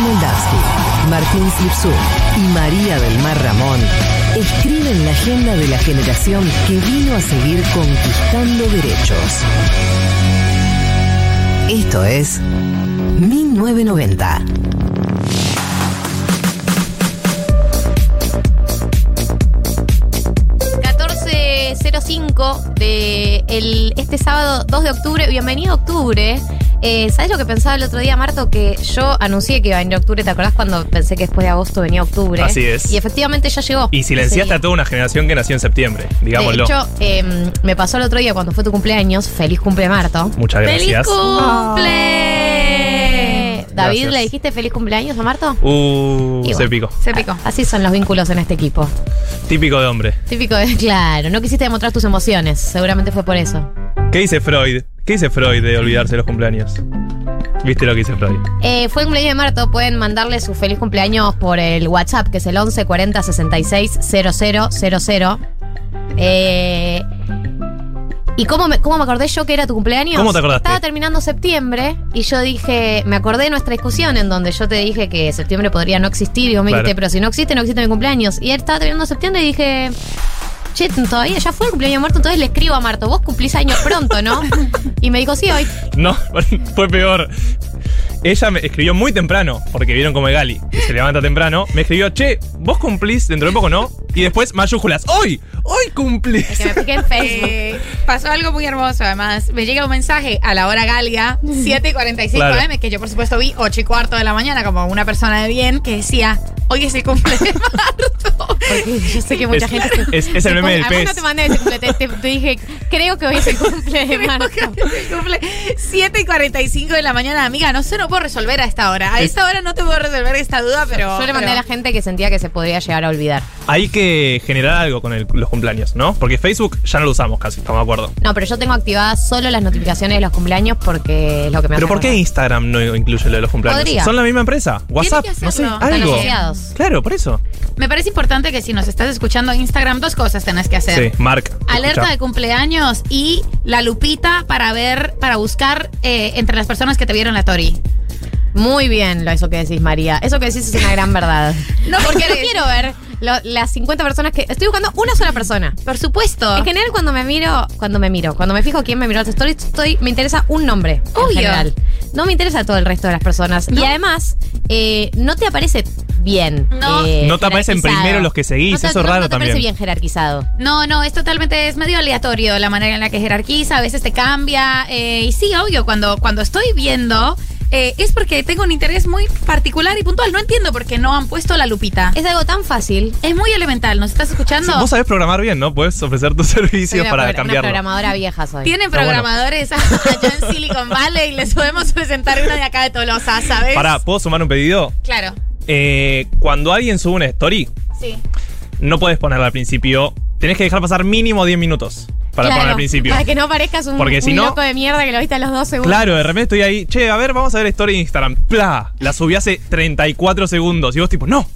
María Martín Slipsú y María del Mar Ramón escriben la agenda de la generación que vino a seguir conquistando derechos. Esto es 1990. 14.05 de el, este sábado 2 de octubre. Bienvenido a octubre. Eh, ¿Sabes lo que pensaba el otro día, Marto? Que yo anuncié que iba a venir octubre. ¿Te acordás cuando pensé que después de agosto venía octubre? Así es. Y efectivamente ya llegó. Y silenciaste a toda una generación que nació en septiembre, digámoslo. De hecho, eh, me pasó el otro día cuando fue tu cumpleaños. Feliz cumple, Marto. Muchas gracias. ¡Feliz cumple! David, Gracias. ¿le dijiste feliz cumpleaños a Marto? Uh, Y se bueno. picó. Se picó. Así son los vínculos en este equipo. Típico de hombre. Típico de, claro, no quisiste demostrar tus emociones. Seguramente fue por eso. ¿Qué dice Freud? ¿Qué dice Freud de olvidarse de los cumpleaños? ¿Viste lo que dice Freud? Eh, fue el cumpleaños de Marto. Pueden mandarle su feliz cumpleaños por el WhatsApp, que es el 11 40 66 000. Eh, ¿Y cómo me, cómo me acordé yo que era tu cumpleaños? ¿Cómo te acordaste? Estaba terminando septiembre y yo dije, me acordé de nuestra discusión en donde yo te dije que septiembre podría no existir y vos me Claro. dijiste, pero si no existe, no existe mi cumpleaños. Y él estaba terminando septiembre y dije, che, todavía ya fue el cumpleaños de Marto, entonces le escribo a Marto, vos cumplís años pronto, ¿no? Y me dijo, sí, hoy. No, fue peor. Ella me escribió muy temprano, porque vieron como es Gali, que se levanta temprano. Me escribió, che, vos cumplís dentro de poco, ¿no? Y después mayúsculas, ¡hoy! ¡Hoy cumplís! Que me piqué en Facebook. Pasó algo muy hermoso, además. Me llega un mensaje a la hora galga, 7 y 45 Claro. am, que yo por supuesto vi 8 y cuarto de la mañana como una persona de bien, que decía, hoy es el cumple de Marto. Porque yo sé que mucha Es- gente se- es- es el se meme del pez. no te mandé ese cumple, te, te- te dije, creo que hoy es el cumple de Creo Marto. que hoy es el cumple 7 y 45 de la mañana, amiga. No sé, no puedo resolver a esta hora. A Es- esta hora no te puedo resolver esta duda, pero. Yo le mandé a la gente que sentía que se podría llegar a olvidar. Hay que generar algo con el- los cumpleaños, ¿no? Porque Facebook ya no lo usamos casi, estamos de acuerdo. No, pero yo tengo activadas solo las notificaciones de los cumpleaños porque es lo que me ¿Pero hace por qué acordar. Instagram no incluye lo de los cumpleaños? Podría. ¿Son la misma empresa? ¿WhatsApp? que No sé, algo. asociados. Claro, por eso. Me parece importante que si nos estás escuchando en Instagram, dos cosas tenés que hacer. Sí, Mark. Alerta escucha. de cumpleaños y la lupita para ver, para buscar eh, entre las personas que te vieron la Tori. Muy bien lo eso que decís, María. Eso que decís es una gran verdad. No, porque no quiero ver lo- las 50 personas que. Estoy buscando una sola persona. Por supuesto. En general, cuando me miro, cuando me miro, cuando me fijo quién me miró las stories, estoy, me interesa un nombre. En Obvio. general. No me interesa todo el resto de las personas. No. Y además, eh, no te aparece bien. No. eh, No te aparecen jerarquizado. primero los que seguís, No te- eso es no- raro no te aparece también. bien jerarquizado. No, no, es totalmente, es medio aleatorio la manera en la que jerarquiza, a veces te cambia. eh, y sí, obvio, cuando, cuando estoy viendo, eh, es porque tengo un interés muy particular y puntual. No entiendo por qué no han puesto la lupita. Es algo tan fácil. Es muy elemental, ¿nos estás escuchando? Sí, Vos sabés programar bien, ¿no? Puedes ofrecer tus servicios una, para pro- una cambiarlo. programadora vieja soy. Tienen bueno. programadores allá en Silicon Valley y les podemos presentar una de acá de Tolosa, ¿sabes? Pará, ¿puedo sumar un pedido? Claro, Eh, cuando alguien sube una story, sí. no puedes ponerla al principio. Tenés que dejar pasar mínimo 10 minutos para Claro, poner al principio. Para que no parezcas un, Porque si un no- loco de mierda que lo viste a los dos segundos. Claro, de repente estoy ahí, che, a ver, vamos a ver story de Instagram. ¡Pla! La subí hace 34 segundos. Y vos tipo, no.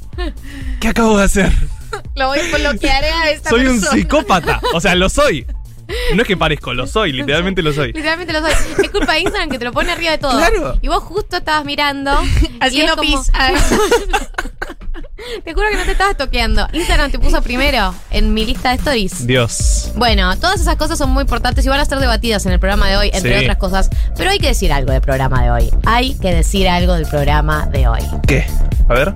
¿Qué acabo de hacer? Lo voy a bloquear a esta Soy un psicópata. O sea, lo soy. No es que parezco, lo soy, literalmente lo soy. Literalmente lo soy. Es culpa de Instagram que te lo pone arriba de todo. Claro. Y vos justo estabas mirando. Haciendo como- pis. Te juro que no te estabas toqueando. Instagram te puso primero en mi lista de stories. Dios. Bueno, todas esas cosas son muy importantes y van a ser debatidas en el programa de hoy, entre Sí. otras cosas. Pero hay que decir algo del programa de hoy. Hay que decir algo del programa de hoy. ¿Qué? A ver.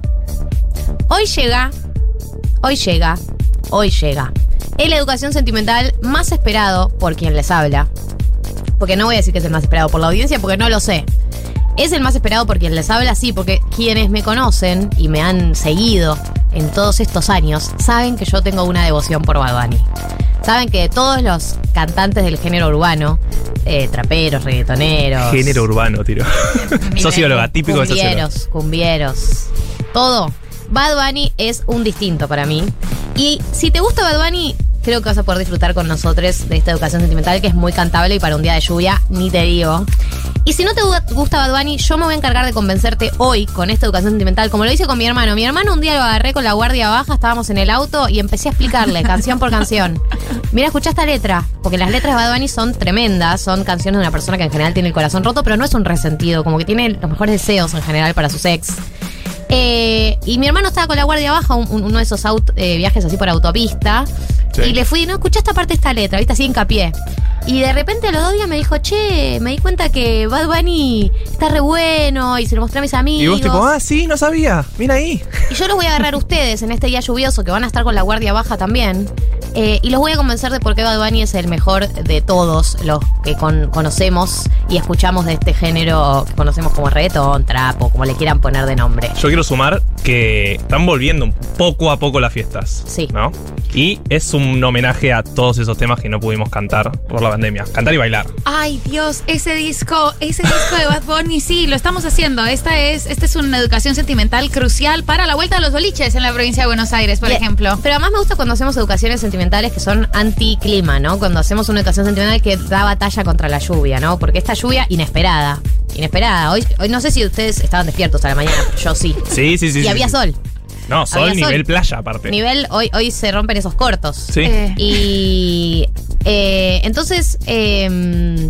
Hoy llega, hoy llega, hoy llega. Es la educación sentimental más esperado por quien les habla. Porque no voy a decir que es el más esperado por la audiencia, porque no lo sé. Es el más esperado por quien les habla, sí, porque quienes me conocen y me han seguido en todos estos años saben que yo tengo una devoción por Bad Bunny. Saben que todos los cantantes del género urbano, eh, traperos, reggaetoneros, Género urbano, tiro. socióloga, típico de socióloga. cumbieros, cumbieros, todo. Bad Bunny es un distinto para mí. Y si te gusta Bad Bunny, creo que vas a poder disfrutar con nosotros de esta educación sentimental que es muy cantable y para un día de lluvia, ni te digo. Y si no te gu- gusta Bad Bunny, yo me voy a encargar de convencerte hoy con esta educación sentimental, como lo hice con mi hermano. Mi hermano un día lo agarré con la guardia baja, estábamos en el auto y empecé a explicarle canción por canción. Mira, escucha esta letra, porque las letras de Bad Bunny son tremendas, son canciones de una persona que en general tiene el corazón roto, pero no es un resentido, como que tiene los mejores deseos en general para sus ex. Eh, y mi hermano estaba con la guardia baja, un- un- uno de esos aut- eh, viajes así por autopista. Sí. Y le fui, no, escuché esta parte de esta letra, viste, así hincapié. Y de repente a los dos días me dijo, che, me di cuenta que Bad Bunny está re bueno y se lo mostré a mis amigos. Y vos tipo, ah, sí, no sabía. Mira ahí. Y yo los voy a agarrar a ustedes en este día lluvioso que van a estar con la guardia baja también. eh, y los voy a convencer de por qué Bad Bunny es el mejor de todos los que con- conocemos y escuchamos de este género que conocemos como reggaetón, trap o como le quieran poner de nombre. Yo quiero sumar que están volviendo poco a poco las fiestas. Sí. ¿No? Y es un homenaje a todos esos temas que no pudimos cantar por la pandemia. Cantar y bailar. Ay, Dios, ese disco, ese disco de Bad Bunny, sí, lo estamos haciendo. Esta es, esta es una educación sentimental crucial para la vuelta a los boliches en la provincia de Buenos Aires, por ejemplo. Pero además me gusta cuando hacemos educaciones sentimentales que son anti-clima, ¿no? Cuando hacemos una educación sentimental que da batalla contra la lluvia, ¿no? Porque esta lluvia inesperada. Inesperada. Hoy, hoy no sé si ustedes estaban despiertos a la mañana, pero yo sí. Sí, sí, sí. y sí, había sí. sol. No, sol, Había sol. nivel playa aparte. Nivel, hoy, hoy se rompen esos cortos. Sí. Eh, Y eh, entonces, eh,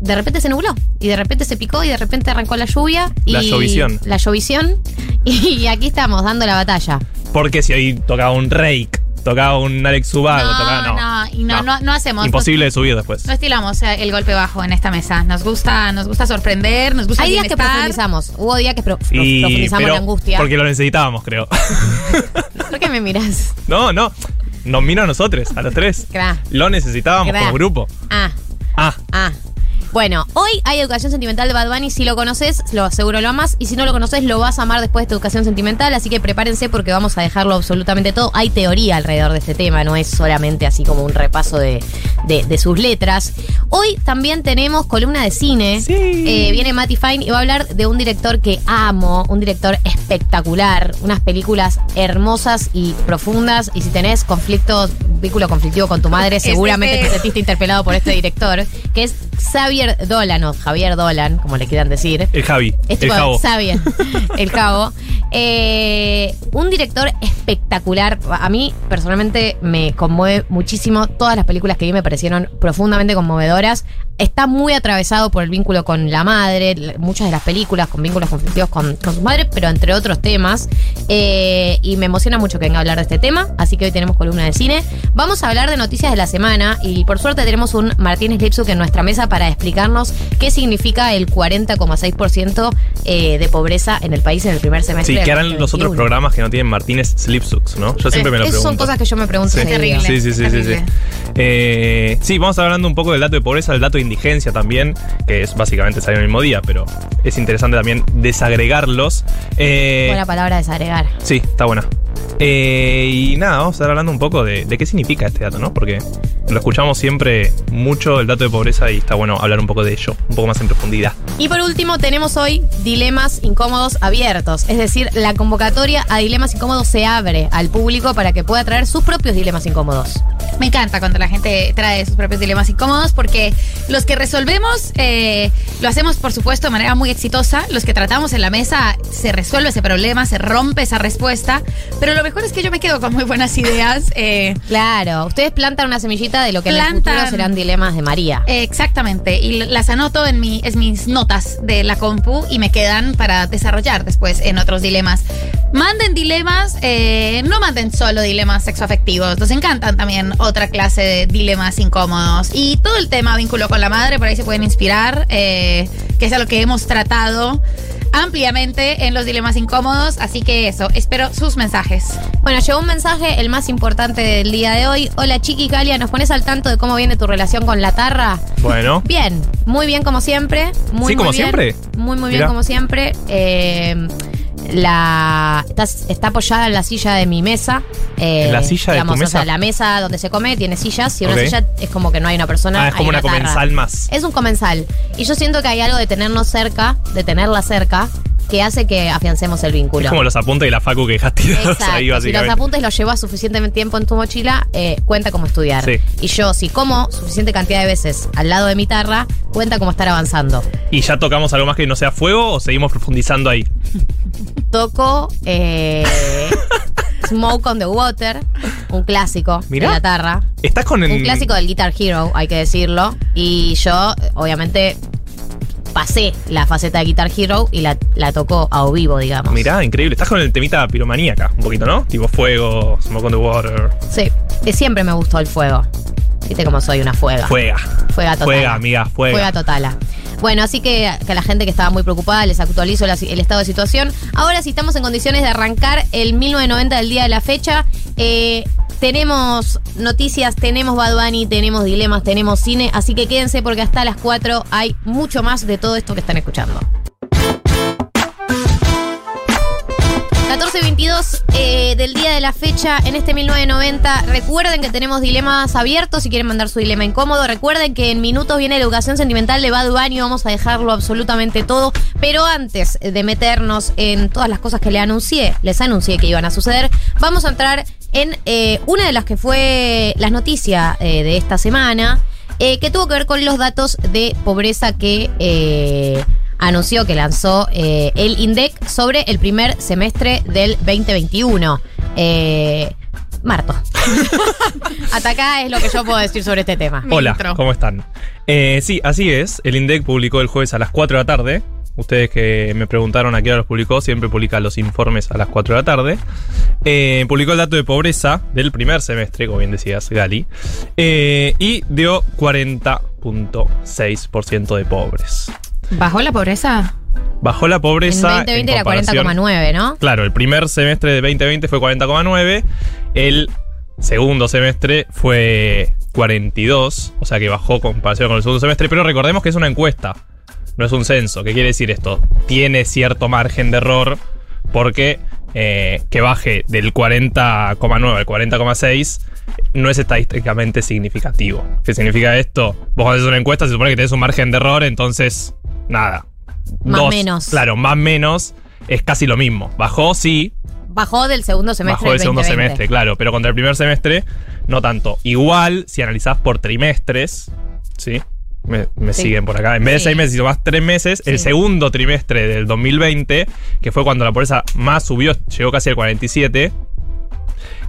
de repente se nubló. Y de repente se picó y de repente arrancó la lluvia. Y La llovisión. La llovisión. Y aquí estamos dando la batalla. Porque si hoy tocaba un Rake, tocaba un Alex Subago, tocaba. no, no, y no, no, no hacemos. Imposible de subir después. No estilamos el golpe bajo en esta mesa. Nos gusta, nos gusta sorprender, nos gusta Hay días que profundizamos. Hubo días que pro- Y, profundizamos pero la angustia. Porque lo necesitábamos, creo. ¿Por qué me miras? no, no. Nos mira a nosotros, a los tres. Gra. Lo necesitábamos Gra. como grupo. Ah, Ah, ah. Bueno, hoy hay educación sentimental de Bad Bunny. Si lo conoces, lo aseguro lo amas. Y si no lo conoces, lo vas a amar después de esta educación sentimental. Así que prepárense porque vamos a dejarlo absolutamente todo. Hay teoría alrededor de este tema, no es solamente así como un repaso de, de- de sus letras. Hoy también tenemos columna de cine. Sí. Eh, viene Matty Fine y va a hablar de un director que amo, un director espectacular, unas películas hermosas y profundas. Y si tenés conflictos, vínculo conflictivo con tu madre, Este- seguramente te sentiste interpelado por este director, que es Xavier Dolan, o Javier Dolan, como le quieran decir. el Javi. Es el tipo Javo. Xavier, el cabo. Eh, un director espectacular. A mí, personalmente, me conmueve muchísimo. Todas las películas que vi me parecieron profundamente conmovedoras. Está muy atravesado por el vínculo con la madre, muchas de las películas con vínculos conflictivos con, con su madre, pero entre otros temas. Eh, y me emociona mucho que venga a hablar de este tema, así que hoy tenemos columna de cine. Vamos a hablar de noticias de la semana y por suerte tenemos un Martínez Lipsuk en nuestra mesa para explicarnos qué significa el 40,6% eh, de pobreza en el país en el primer semestre. Sí, que harán los 2021. otros programas que no tienen Martínez Slipsucks, ¿no? Yo siempre me lo Esas pregunto. son cosas que yo me pregunto. Sí. Terrible. Sí, sí, sí, sí, sí. Eh, sí, vamos hablando un poco del dato de pobreza, del dato de indigencia también, que es básicamente salir el mismo día, pero es interesante también desagregarlos. Eh, Buena palabra desagregar. Sí, está buena. Eh, y nada, vamos a estar hablando un poco de, de qué significa este dato, ¿no? Porque lo escuchamos siempre mucho el dato de pobreza y está bueno hablar un poco de ello, un poco más en profundidad. Y por último, tenemos hoy dilemas incómodos abiertos. Es decir, la convocatoria a dilemas incómodos se abre al público para que pueda traer sus propios dilemas incómodos. Me encanta cuando la gente trae sus propios dilemas incómodos porque los que resolvemos eh, lo hacemos, por supuesto, de manera muy exitosa. Los que tratamos en la mesa se resuelve ese problema, se rompe esa respuesta. Pero lo mejor es que yo me quedo con muy buenas ideas. eh, Claro, ustedes plantan una semillita de lo que en el Plantan. futuro serán dilemas de María. Eh, Exactamente, y las anoto en, mi, en mis notas de la compu y me quedan para desarrollar después en otros dilemas. Manden dilemas, eh, no manden solo dilemas sexoafectivos, nos encantan también otra clase de dilemas incómodos. Y todo el tema vínculo con la madre, por ahí se pueden inspirar, eh, que es a lo que hemos tratado ampliamente en los dilemas incómodos, así que eso, espero sus mensajes. Bueno, llegó un mensaje, el más importante del día de hoy. Hola Chiqui Calia, ¿nos pones al tanto de cómo viene tu relación con la tarra? Bueno, Bien, muy bien como siempre. Muy, Sí, como muy bien. siempre. Muy, muy bien Mirá. como siempre. Eh, la está, está apoyada en la silla de mi mesa. Eh, ¿En la silla de tu O sea, mesa? la mesa donde se come tiene sillas y una silla es como que no hay una persona. ah, es como una comensal más. Es un comensal. Y yo siento que hay algo de tenernos cerca, de tenerla cerca, que hace que afiancemos el vínculo. Es como los apuntes de la facu que dejas tirados Exacto. ahí, si los básicamente. apuntes los llevas suficiente tiempo en tu mochila, eh, cuenta como estudiar. Sí. Y yo, si como suficiente cantidad de veces al lado de mi tarra, cuenta como estar avanzando. ¿Y ya tocamos algo más que no sea fuego o seguimos profundizando ahí? Toco eh, Smoke on the Water, un clásico Mirá. de la tarra. Estás con Un clásico del Guitar Hero, hay que decirlo. Y yo, obviamente, pasé la faceta de Guitar Hero y la, la toco a o vivo, digamos. Mirá, increíble. Estás con el temita piromaníaca, un poquito, ¿no? Tipo fuego, smoke on the water. Sí, que siempre me gustó el fuego. Viste cómo soy una fuega. Fuega. Fuega total. Fuega, amiga, fuega. Fuega totala. Bueno, así que, a la gente que estaba muy preocupada les actualizo el estado de situación. Ahora sí estamos en condiciones de arrancar el 1990 del día de la fecha. Eh, tenemos noticias, tenemos Bad Bunny, tenemos dilemas, tenemos cine, así que quédense porque hasta las 4 hay mucho más de todo esto que están escuchando. 14.22 eh, del día de la fecha en este 1990. Recuerden que tenemos dilemas abiertos si quieren mandar su dilema incómodo. Recuerden que en minutos viene educación sentimental de Bad Bunny. Vamos a dejarlo absolutamente todo. Pero antes de meternos en todas las cosas que le anuncié, les anuncié que iban a suceder, vamos a entrar en eh, una de las que fue las noticias eh, de esta semana, que tuvo que ver con los datos de pobreza que... anunció que lanzó eh, el INDEC sobre el primer semestre del 2021. Eh, Marto. Hasta acá es lo que yo puedo decir sobre este tema. Hola. ¿cómo están? Eh, sí, así es. El INDEC publicó el jueves a las 4 de la tarde. Ustedes que me preguntaron a qué hora los publicó, siempre publica los informes a las 4 de la tarde. Eh, publicó el dato de pobreza del primer semestre, como bien decías, Gali. eh, y dio 40.6% de pobres. ¿Bajó la pobreza? Bajó la En pobreza. 2020 era comparación- 40,9, ¿no? Claro, el primer semestre de 2020 fue 40,9. El segundo semestre fue 42. O sea que bajó comparación con el segundo semestre. Pero recordemos que es una encuesta. No es un censo. ¿Qué quiere decir esto? Tiene cierto margen de error. Porque eh, que baje del 40,9 al 40,6 no es estadísticamente significativo. ¿Qué significa esto? Vos haces una encuesta se supone que tenés un margen de error, entonces, nada. Más menos. Claro, más menos es casi lo mismo. Bajó, sí, Bajó del segundo semestre bajó el del segundo 2020. semestre, claro, pero contra el primer semestre no tanto. Igual, si analizás por trimestres, ¿sí? Me, me Sí. siguen por acá. En vez de Sí. seis meses más tres meses, el segundo trimestre del 2020, que fue cuando la pobreza más subió, llegó casi al 47,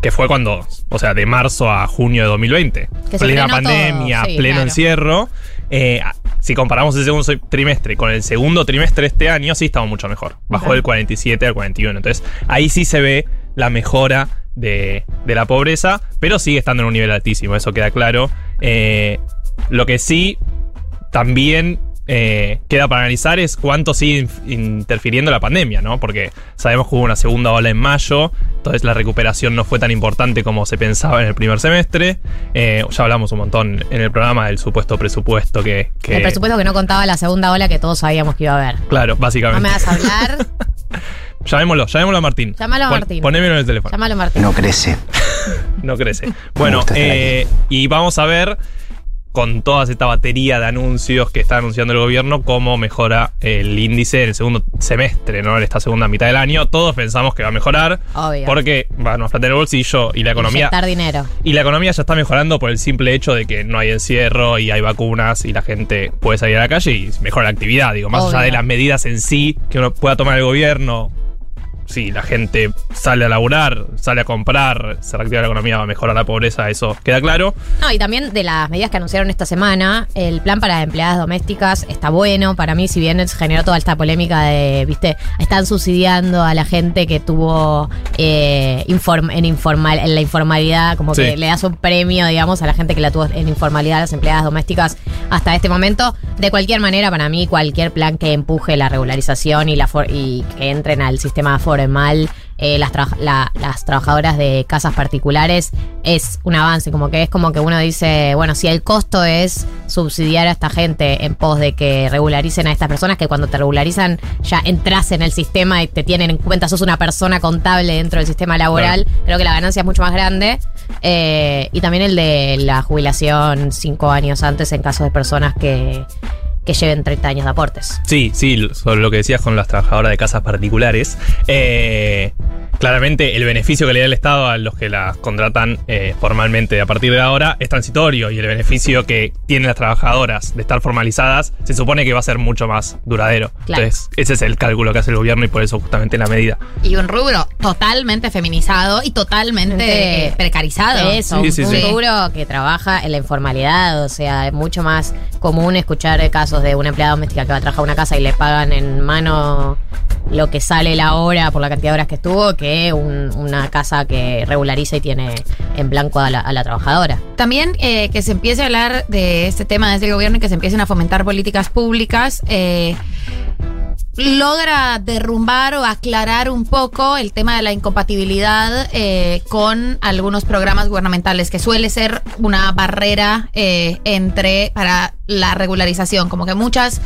que fue cuando, o sea, de marzo a junio de 2020. Que plena todo, pandemia, sí, pleno claro. encierro. Eh, si comparamos el segundo trimestre con el segundo trimestre de este año, sí estamos mucho mejor. Bajó del 47 al 41. Entonces, ahí sí se ve la mejora de, de la pobreza, pero sigue estando en un nivel altísimo, eso queda claro. Eh, lo que sí también eh, queda para analizar es cuánto sigue interfiriendo la pandemia, ¿no? Porque sabemos que hubo una segunda ola en mayo, entonces la recuperación no fue tan importante como se pensaba en el primer semestre. Eh, ya hablamos un montón en el programa del supuesto presupuesto que... que- El presupuesto que no contaba la segunda ola que todos sabíamos que iba a haber. Claro, No básicamente. me vas a hablar. Llamémoslo, llamémoslo a Martín. Llámalo a Pon- Martín. Ponémelo en el teléfono. Llámalo Martín. No crece. No crece. Bueno, estar eh, y vamos a ver con toda esta batería de anuncios que está anunciando el gobierno cómo mejora el índice en el segundo semestre, ¿no? En esta segunda mitad del año. Todos pensamos que va a mejorar Obvio. porque va a plata en el bolsillo y la economía dinero. y la economía ya está mejorando por el simple hecho de que no hay encierro y hay vacunas y la gente puede salir a la calle y mejora la actividad, digo, más allá de las medidas en sí que uno pueda tomar el gobierno. Si la gente sale a laburar, sale a comprar, se reactiva la economía, va a mejorar la pobreza, eso queda claro. No, y también de las medidas que anunciaron esta semana, el plan para empleadas domésticas está bueno. Para mí, si bien generó toda esta polémica de, viste, están subsidiando a la gente que tuvo eh, inform- en, informal, en la informalidad, como Sí. que le das un premio, digamos, a la gente que la tuvo en informalidad, a las empleadas domésticas, hasta este momento. De cualquier manera, para mí, cualquier plan que empuje la regularización y, la for- y que entren al sistema formal eh, las, traba- la- las trabajadoras de casas particulares es un avance, como que es como que uno dice, bueno, si el costo es subsidiar a esta gente en pos de que regularicen a estas personas, que cuando te regularizan ya entras en el sistema y te tienen en cuenta, sos una persona contable dentro del sistema laboral, creo que la ganancia es mucho más grande. Eh, y también el de la jubilación cinco años antes en caso de personas que, que lleven 30 años de aportes. Sí, sí, sobre lo que decías con las trabajadoras de casas particulares. Eh, claramente el beneficio que le da el Estado a los que las contratan eh, formalmente a partir de ahora es transitorio y el beneficio que tienen las trabajadoras de estar formalizadas se supone que va a ser mucho más duradero. Claro. Entonces, ese es el cálculo que hace el gobierno y por eso justamente la medida. Y un rubro totalmente feminizado y totalmente eh, precarizado. Eso, Sí, un, sí, un sí. rubro que trabaja en la informalidad, o sea, es mucho más común escuchar casos casos de una empleada doméstica que va a trabajar a una casa y le pagan en mano lo que sale la hora por la cantidad de horas que estuvo, que un- una casa que regulariza y tiene en blanco a la, trabajadora. También eh, que se empiece a hablar de este tema desde el gobierno y que se empiecen a fomentar políticas públicas. eh, logra derrumbar o aclarar un poco el tema de la incompatibilidad eh, con algunos programas gubernamentales, que suele ser una barrera entre para la regularización, como que muchas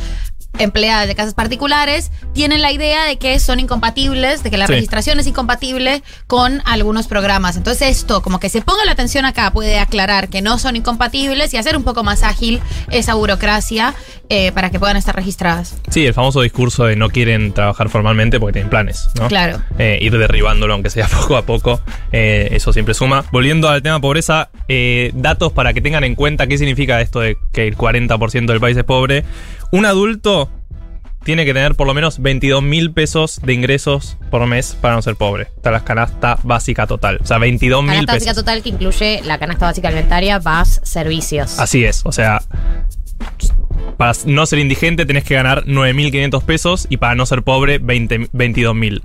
empleadas de casas particulares tienen la idea de que son incompatibles, de que la Sí. registración es incompatible con algunos programas. Entonces esto, como que se ponga la atención acá, puede aclarar que no son incompatibles y hacer un poco más ágil esa burocracia eh, para que puedan estar registradas. Sí, el famoso discurso de no quieren trabajar formalmente porque tienen planes, ¿no? Claro. Eh, ir derribándolo, aunque sea poco a poco, eh, eso siempre suma. Volviendo al tema pobreza, datos para que tengan en cuenta qué significa esto de que el 40% del país es pobre. Un adulto tiene que tener por lo menos 22 mil pesos de ingresos por mes para no ser pobre. Está la canasta básica total. O sea, 22 mil Canasta básica pesos. total que incluye la canasta básica alimentaria más servicios. Así es, o sea, para no ser indigente tenés que ganar 9.500 pesos y para no ser pobre 20 22.000.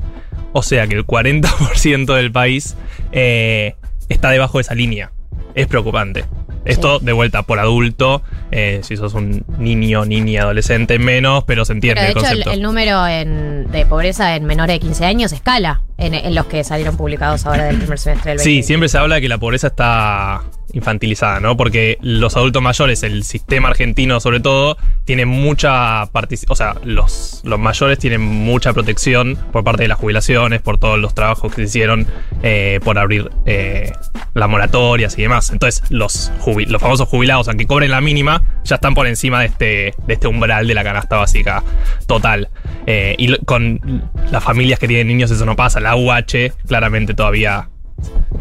O sea que el 40% del país eh, está debajo de esa línea. Es preocupante. Esto de vuelta por adulto, eh, si sos un niño, niña, adolescente, menos, pero se entiende Pero de el hecho, el, concepto. el número en- de pobreza en menores de 15 años escala en, en los que salieron publicados ahora del primer semestre del 20. Sí, siempre se habla de que la pobreza está infantilizada, ¿no? Porque los adultos mayores, el sistema argentino sobre todo, tiene mucha participación, o sea, los, los mayores tienen mucha protección por parte de las jubilaciones, por todos los trabajos que se hicieron, eh, por abrir eh, las moratorias y demás. Entonces, los, los famosos jubilados, aunque cobren la mínima, ya están por encima de este, de este umbral de la canasta básica total. Eh, y con las familias que tienen niños eso no pasa. La UH claramente todavía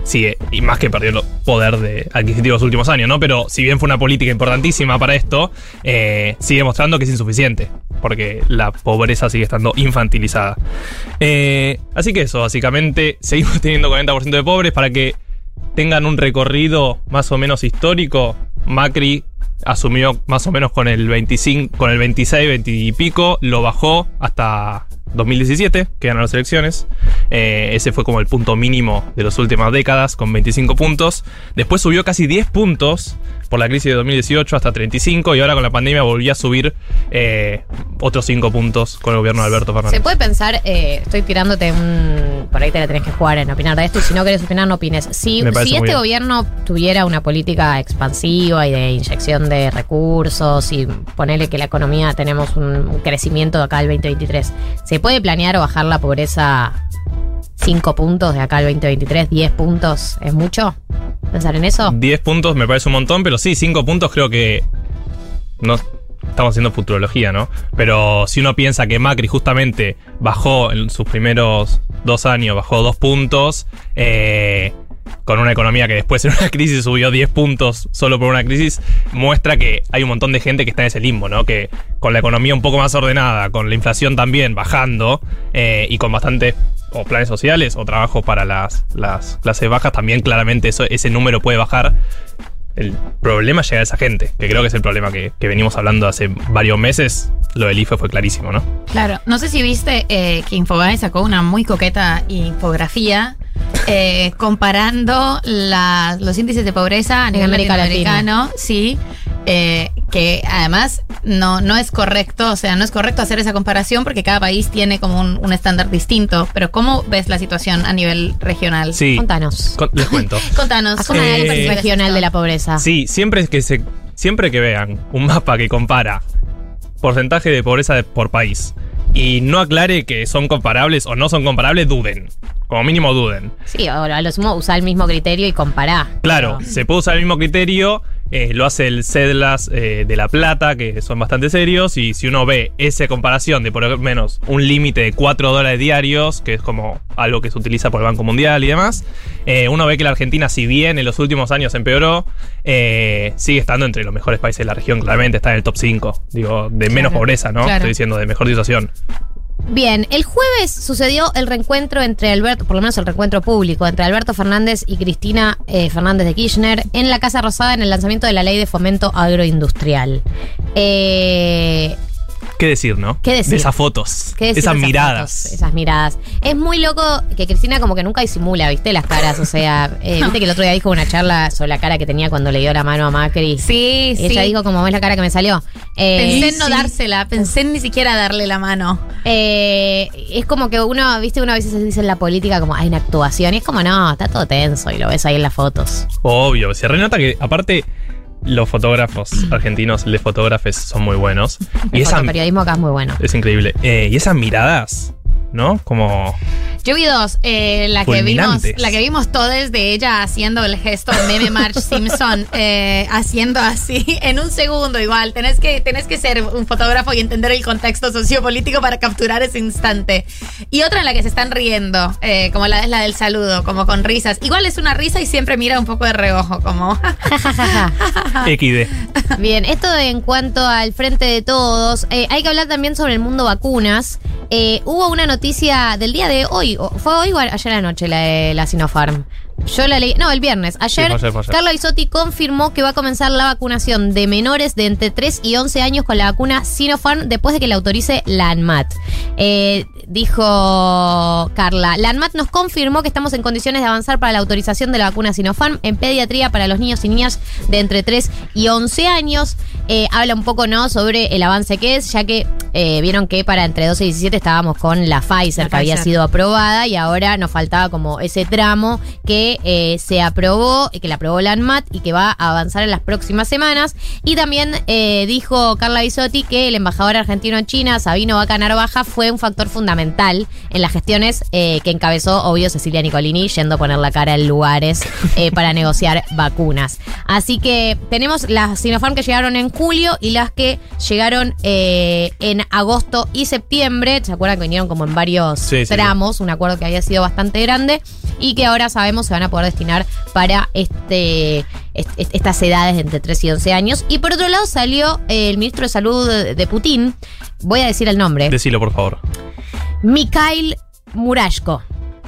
sigue, y más que perdió el poder de adquisitivo los últimos años, ¿no? Pero si bien fue una política importantísima para esto, eh, sigue mostrando que es insuficiente, porque la pobreza sigue estando infantilizada. Eh, así que eso, básicamente, seguimos teniendo 40% de pobres para que tengan un recorrido más o menos histórico. Macri asumió más o menos con el 25, con el 26, 20 y pico, lo bajó hasta 2017, que ganan las elecciones. Eh, ese fue como el punto mínimo de las últimas décadas, con 25 puntos. Después subió casi 10 puntos por la crisis de 2018 hasta 35 y ahora con la pandemia volvió a subir eh, otros 5 puntos con el gobierno de Alberto Fernández. Se puede pensar, eh, estoy tirándote un. Por ahí te la tenés que jugar en opinar de esto. Y si no querés opinar, no opines. Si, si este gobierno tuviera una política expansiva y de inyección de recursos y ponerle que la economía tenemos un, un crecimiento de acá al 2023, ¿se puede planear o bajar la pobreza 5 puntos de acá al 2023? ¿10 puntos es mucho? ¿Pensar en eso? 10 puntos me parece un montón, pero sí, 5 puntos creo que. No estamos haciendo futurología, ¿no? Pero si uno piensa que Macri justamente bajó en sus primeros dos años, bajó 2 puntos, eh, con una economía que después en una crisis subió 10 puntos solo por una crisis, muestra que hay un montón de gente que está en ese limbo, ¿no? Que con la economía un poco más ordenada, con la inflación también bajando eh, y con bastantes o planes sociales o trabajos para las, las clases bajas, también claramente ese número puede bajar. El problema es llegar a esa gente, que creo que es el problema que, que venimos hablando hace varios meses. Lo del IFE fue clarísimo, ¿no? Claro, no sé si viste eh, que Infobae sacó una muy coqueta infografía eh, comparando la- los índices de pobreza a nivel América latinoamericano, sí, eh, que además no, no es correcto, o sea, no es correcto hacer esa comparación porque cada país tiene como un, un estándar distinto, pero ¿cómo ves la situación a nivel regional? Sí. Contanos. Con- les cuento. Contanos. Haz un análisis regional de la pobreza. Sí, siempre que se, siempre que vean un mapa que compara porcentaje de pobreza de- por país y no aclare que son comparables o no son comparables, duden. Como mínimo duden. Sí, o a lo sumo usar el mismo criterio y compará. Claro, Pero- se puede usar el mismo criterio, eh, lo hace el CEDLAS eh, de La Plata, que son bastante serios, y si uno ve esa comparación de por lo menos un límite de 4 dólares diarios, que es como algo que se utiliza por el Banco Mundial y demás, eh, uno ve que la Argentina, si bien en los últimos años empeoró, sigue estando entre los mejores países de la región, claramente está en el top 5, digo, de menos Claro, pobreza, ¿no? claro. Estoy diciendo de mejor situación. Bien, el jueves sucedió el reencuentro entre Alberto, por lo menos el reencuentro público, entre Alberto Fernández y Cristina eh, Fernández de Kirchner en la Casa Rosada en el lanzamiento de la ley de fomento agroindustrial. Eh, ¿Qué decir, no? ¿Qué decir? De esas fotos. ¿Qué decir esas de miradas. fotos? esas miradas. Es muy loco que Cristina como que nunca disimula, ¿viste? Las caras. O sea, eh, viste que el otro día dijo una charla sobre la cara que tenía cuando le dio la mano a Macri. Sí, Y sí. ella dijo como ves la cara que me salió. Eh, Pensé en no sí. dársela, pensé en ni siquiera darle la mano. Eh, es como que uno, viste, uno a veces dice en la política como hay una actuación y es como no, está todo tenso y lo ves ahí en las fotos. Obvio. Se renota que, aparte, los fotógrafos argentinos, los fotógrafos son muy buenos. Y El esa. fotoperiodismo acá es muy bueno. Es increíble. Eh, y esas miradas, ¿no? Como. Yo vi dos, eh, la que vimos, la que vimos todos de ella haciendo el gesto meme March Simpson, eh, haciendo así en un segundo igual. Tenés que, tenés que ser un fotógrafo y entender el contexto sociopolítico para capturar ese instante. Y otra en la que se están riendo, eh, como la es la del saludo, como con risas. Igual es una risa y siempre mira un poco de reojo, como. XD. Bien, esto en cuanto al frente de todos. Eh, hay que hablar también sobre el mundo vacunas. Eh, hubo una noticia del día de hoy, fue hoy o ayer anoche la de la Sinopharm. Yo la leí, no, el viernes. Ayer, ayer. Carla Bisotti confirmó que va a comenzar la vacunación de menores de entre 3 y 11 años con la vacuna Sinopharm después de que la autorice la ANMAT. Eh, dijo Carla, la ANMAT nos confirmó que estamos en condiciones de avanzar para la autorización de la vacuna Sinopharm en pediatría para los niños y niñas de entre 3 y 11 años. Eh, habla un poco ¿no? sobre el avance que es, ya que eh, vieron que para entre 12 y 17 estábamos con la Pfizer, La que había sido aprobada y ahora nos faltaba como ese tramo que eh, se aprobó, y que la aprobó la ANMAT y que va a avanzar en las próximas semanas. Y también eh, dijo Carla Bisotti que el embajador argentino en China, Sabino Vaca Narvaja, fue un factor fundamental en las gestiones eh, que encabezó, obvio, Cecilia Nicolini, yendo a poner la cara en lugares eh, para negociar vacunas. Así que tenemos las Sinopharm que llegaron en julio y las que llegaron eh, en agosto y septiembre. ¿Se acuerdan que vinieron como en varios Sí, sí, sí. tramos? Un acuerdo que había sido bastante grande y que ahora sabemos se van a poder destinar para este est- est- estas edades de entre 3 y 11 años. Y por otro lado salió eh, el ministro de Salud de Putin, voy a decir el nombre, Decilo, por favor. Mikhail Murashko.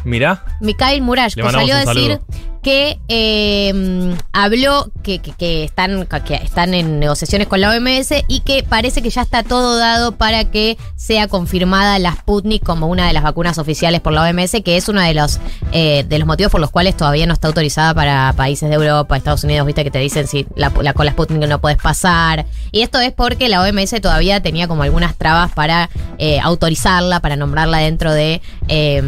Mirá. Mikhail Murashko salió a decir saludo. Que eh, habló que, que- están, que están en negociaciones con la OMS y que parece que ya está todo dado para que sea confirmada la Sputnik como una de las vacunas oficiales por la OMS, que es uno de los eh, de los motivos por los cuales todavía no está autorizada para países de Europa, Estados Unidos, viste que te dicen si la, la- con la Sputnik no puedes pasar. Y esto es porque la OMS todavía tenía como algunas trabas para eh, autorizarla, para nombrarla dentro de eh,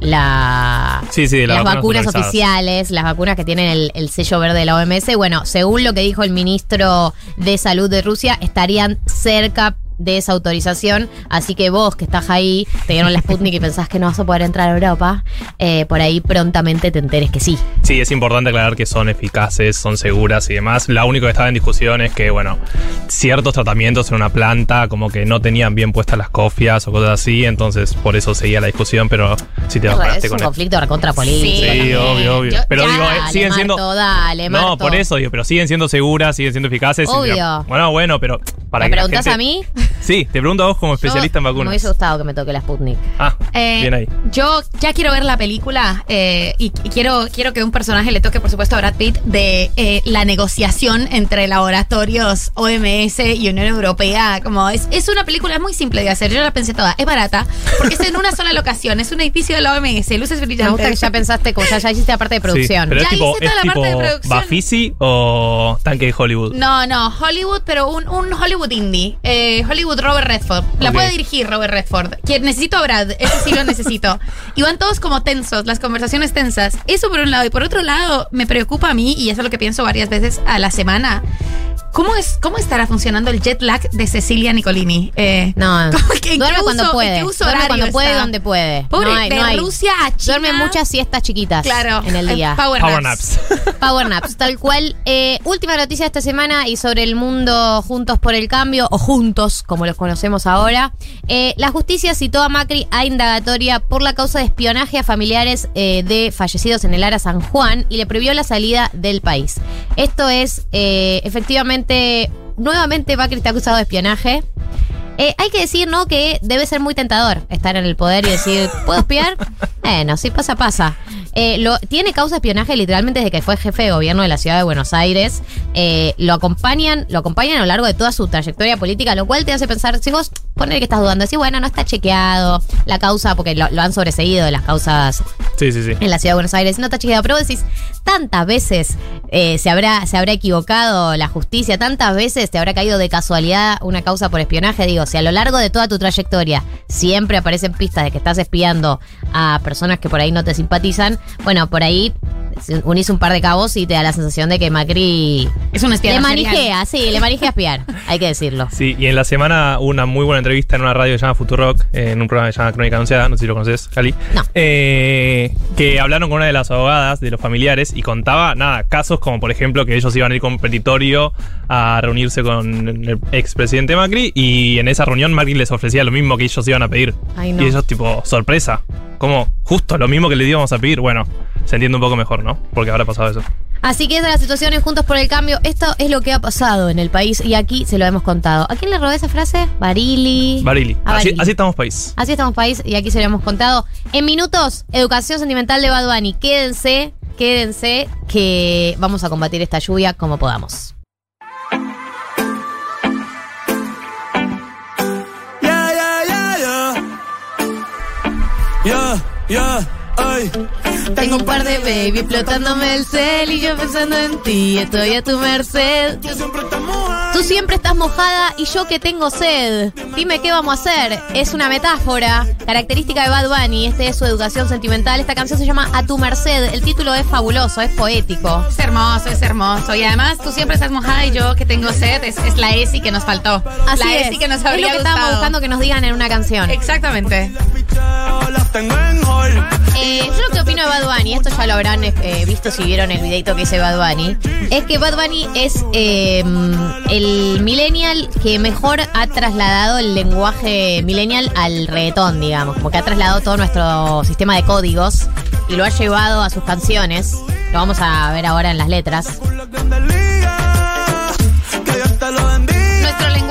la Sí, sí, de las vacunas oficiales, las vacunas que tienen el, el sello verde de la OMS. Bueno, según lo que dijo el ministro de Salud de Rusia, estarían cerca de esa autorización. Así que vos que estás ahí, te dieron la Sputnik y pensás que no vas a poder entrar a Europa, eh, por ahí prontamente te enteres que sí. Sí, es importante aclarar que son eficaces, son seguras y demás. Lo único que estaba en discusión es que, bueno, ciertos tratamientos en una planta como que no tenían bien puestas las cofias o cosas así, entonces por eso seguía la discusión, pero si te es vacunaste un con el- conflicto contra político. Sí, también. obvio, obvio. Yo- Pero ya, digo, eh, siguen siendo- dale, No, por eso digo, pero siguen siendo seguras, siguen siendo eficaces. Obvio. digo, bueno, bueno, pero para ¿Me que preguntás gente- a mí? Sí, te pregunto a vos como especialista Yo en Me vacunas. hubiese gustado que me toque la Sputnik. Ah, Eh, bien ahí. Yo ya quiero ver la película eh, y, y quiero, quiero que un personaje le toque, por supuesto, a Brad Pitt de eh, la negociación entre laboratorios OMS y Unión Europea. Como es, es una película muy simple de hacer. Yo la pensé toda. Es barata porque es en una sola locación. Es un edificio de la OMS, luces Me brillantes. gusta que ya pensaste, como ya, ya hiciste la parte de producción. Sí, pero Ya es tipo, hice toda es la parte de tipo producción. Bafisi o Tanque de Hollywood. No, no, Hollywood, pero un, un Hollywood indie. Eh, Hollywood Robert Redford. La Ok. puede dirigir Robert Redford. Quien necesito a Brad, ese sí lo necesito. Y van todos como tensos, las conversaciones tensas. Eso por un lado. Y por otro lado, me preocupa a mí, y eso es lo que pienso varias veces a la semana. ¿Cómo, es, ¿Cómo estará funcionando el jet lag de Cecilia Nicolini? Eh, No, ¿cómo que- en duerme cuando puede. duerme cuando puede y está? donde puede. Pobre, no hay, de no hay. Rusia a China. Duerme muchas siestas chiquitas Claro. en el eh, día. Power, Power naps. naps. Power naps, tal cual. Eh, última noticia de esta semana y sobre el mundo Juntos por el Cambio, o Juntos, como los conocemos ahora. Eh, la justicia citó a Macri a indagatoria por la causa de espionaje a familiares eh, de fallecidos en el Ara San Juan y le prohibió la salida del país. Esto es, eh, efectivamente, nuevamente Macri está acusado de espionaje. Eh, hay que decir, ¿no? Que debe ser muy tentador estar en el poder y decir, ¿puedo espiar? Bueno, si pasa, pasa. Eh, lo, tiene causa de espionaje literalmente desde que fue jefe de gobierno de la ciudad de Buenos Aires. Eh, lo acompañan, lo acompañan a lo largo de toda su trayectoria política, lo cual te hace pensar, si vos poner que estás dudando, decís, bueno, no está chequeado la causa, porque lo, lo han sobreseído de las causas Sí, sí, sí. en la ciudad de Buenos Aires, no está chequeado. Pero vos decís, tantas veces eh, se, habrá, se habrá equivocado la justicia, tantas veces te habrá caído de casualidad una causa por espionaje. Digo, si a lo largo de toda tu trayectoria siempre aparecen pistas de que estás espiando a personas que por ahí no te simpatizan, bueno, por ahí unís un par de cabos y te da la sensación de que Macri Es un le serial. manijea, sí, le manijea espiar, hay que decirlo. Sí, y en la semana hubo una muy buena entrevista en una radio que se llama Futurock, en un programa que se llama Crónica Anunciada, no sé si lo conoces, Cali. No. Eh, que hablaron con una de las abogadas de los familiares y contaba, nada, casos como por ejemplo que ellos iban a ir con petitorio a reunirse con el expresidente Macri y en esa reunión Macri les ofrecía lo mismo que ellos iban a pedir. Ay, no. Y ellos tipo, sorpresa, como justo lo mismo que les íbamos a pedir. Bueno, se entiende un poco mejor, ¿no? Porque habrá pasado eso. Así que esa es la situación en Juntos por el Cambio. Esto es lo que ha pasado en el país y aquí se lo hemos contado. ¿A quién le robé esa frase? Barili. Barili. Así, estamos país. Así estamos país y aquí se lo hemos contado. En minutos, educación sentimental de Bad Bunny. Quédense, quédense, que vamos a combatir esta lluvia como podamos. Yeah, yeah, yeah, Tengo un par de baby explotándome el cel y yo pensando en ti. Estoy a tu merced. Tú siempre estás mojada y yo que tengo sed. Dime qué vamos a hacer. Es una metáfora característica de Bad Bunny. Este es su educación sentimental. Esta canción se llama A tu merced. El título es fabuloso, es poético. Es hermoso, es hermoso. Y además tú siempre estás mojada y yo que tengo sed es, es la ESI que nos faltó. Así la es. ESI que nos es habría lo que estábamos gustado. buscando que nos digan en una canción. Exactamente. Eh, yo lo que opino de Bad Bunny, esto ya lo habrán eh, visto si vieron el videito que hice Bad Bunny, es que Bad Bunny es eh, el millennial que mejor ha trasladado el lenguaje millennial al reggaetón, digamos, como que ha trasladado todo nuestro sistema de códigos y lo ha llevado a sus canciones. Lo vamos a ver ahora en las letras.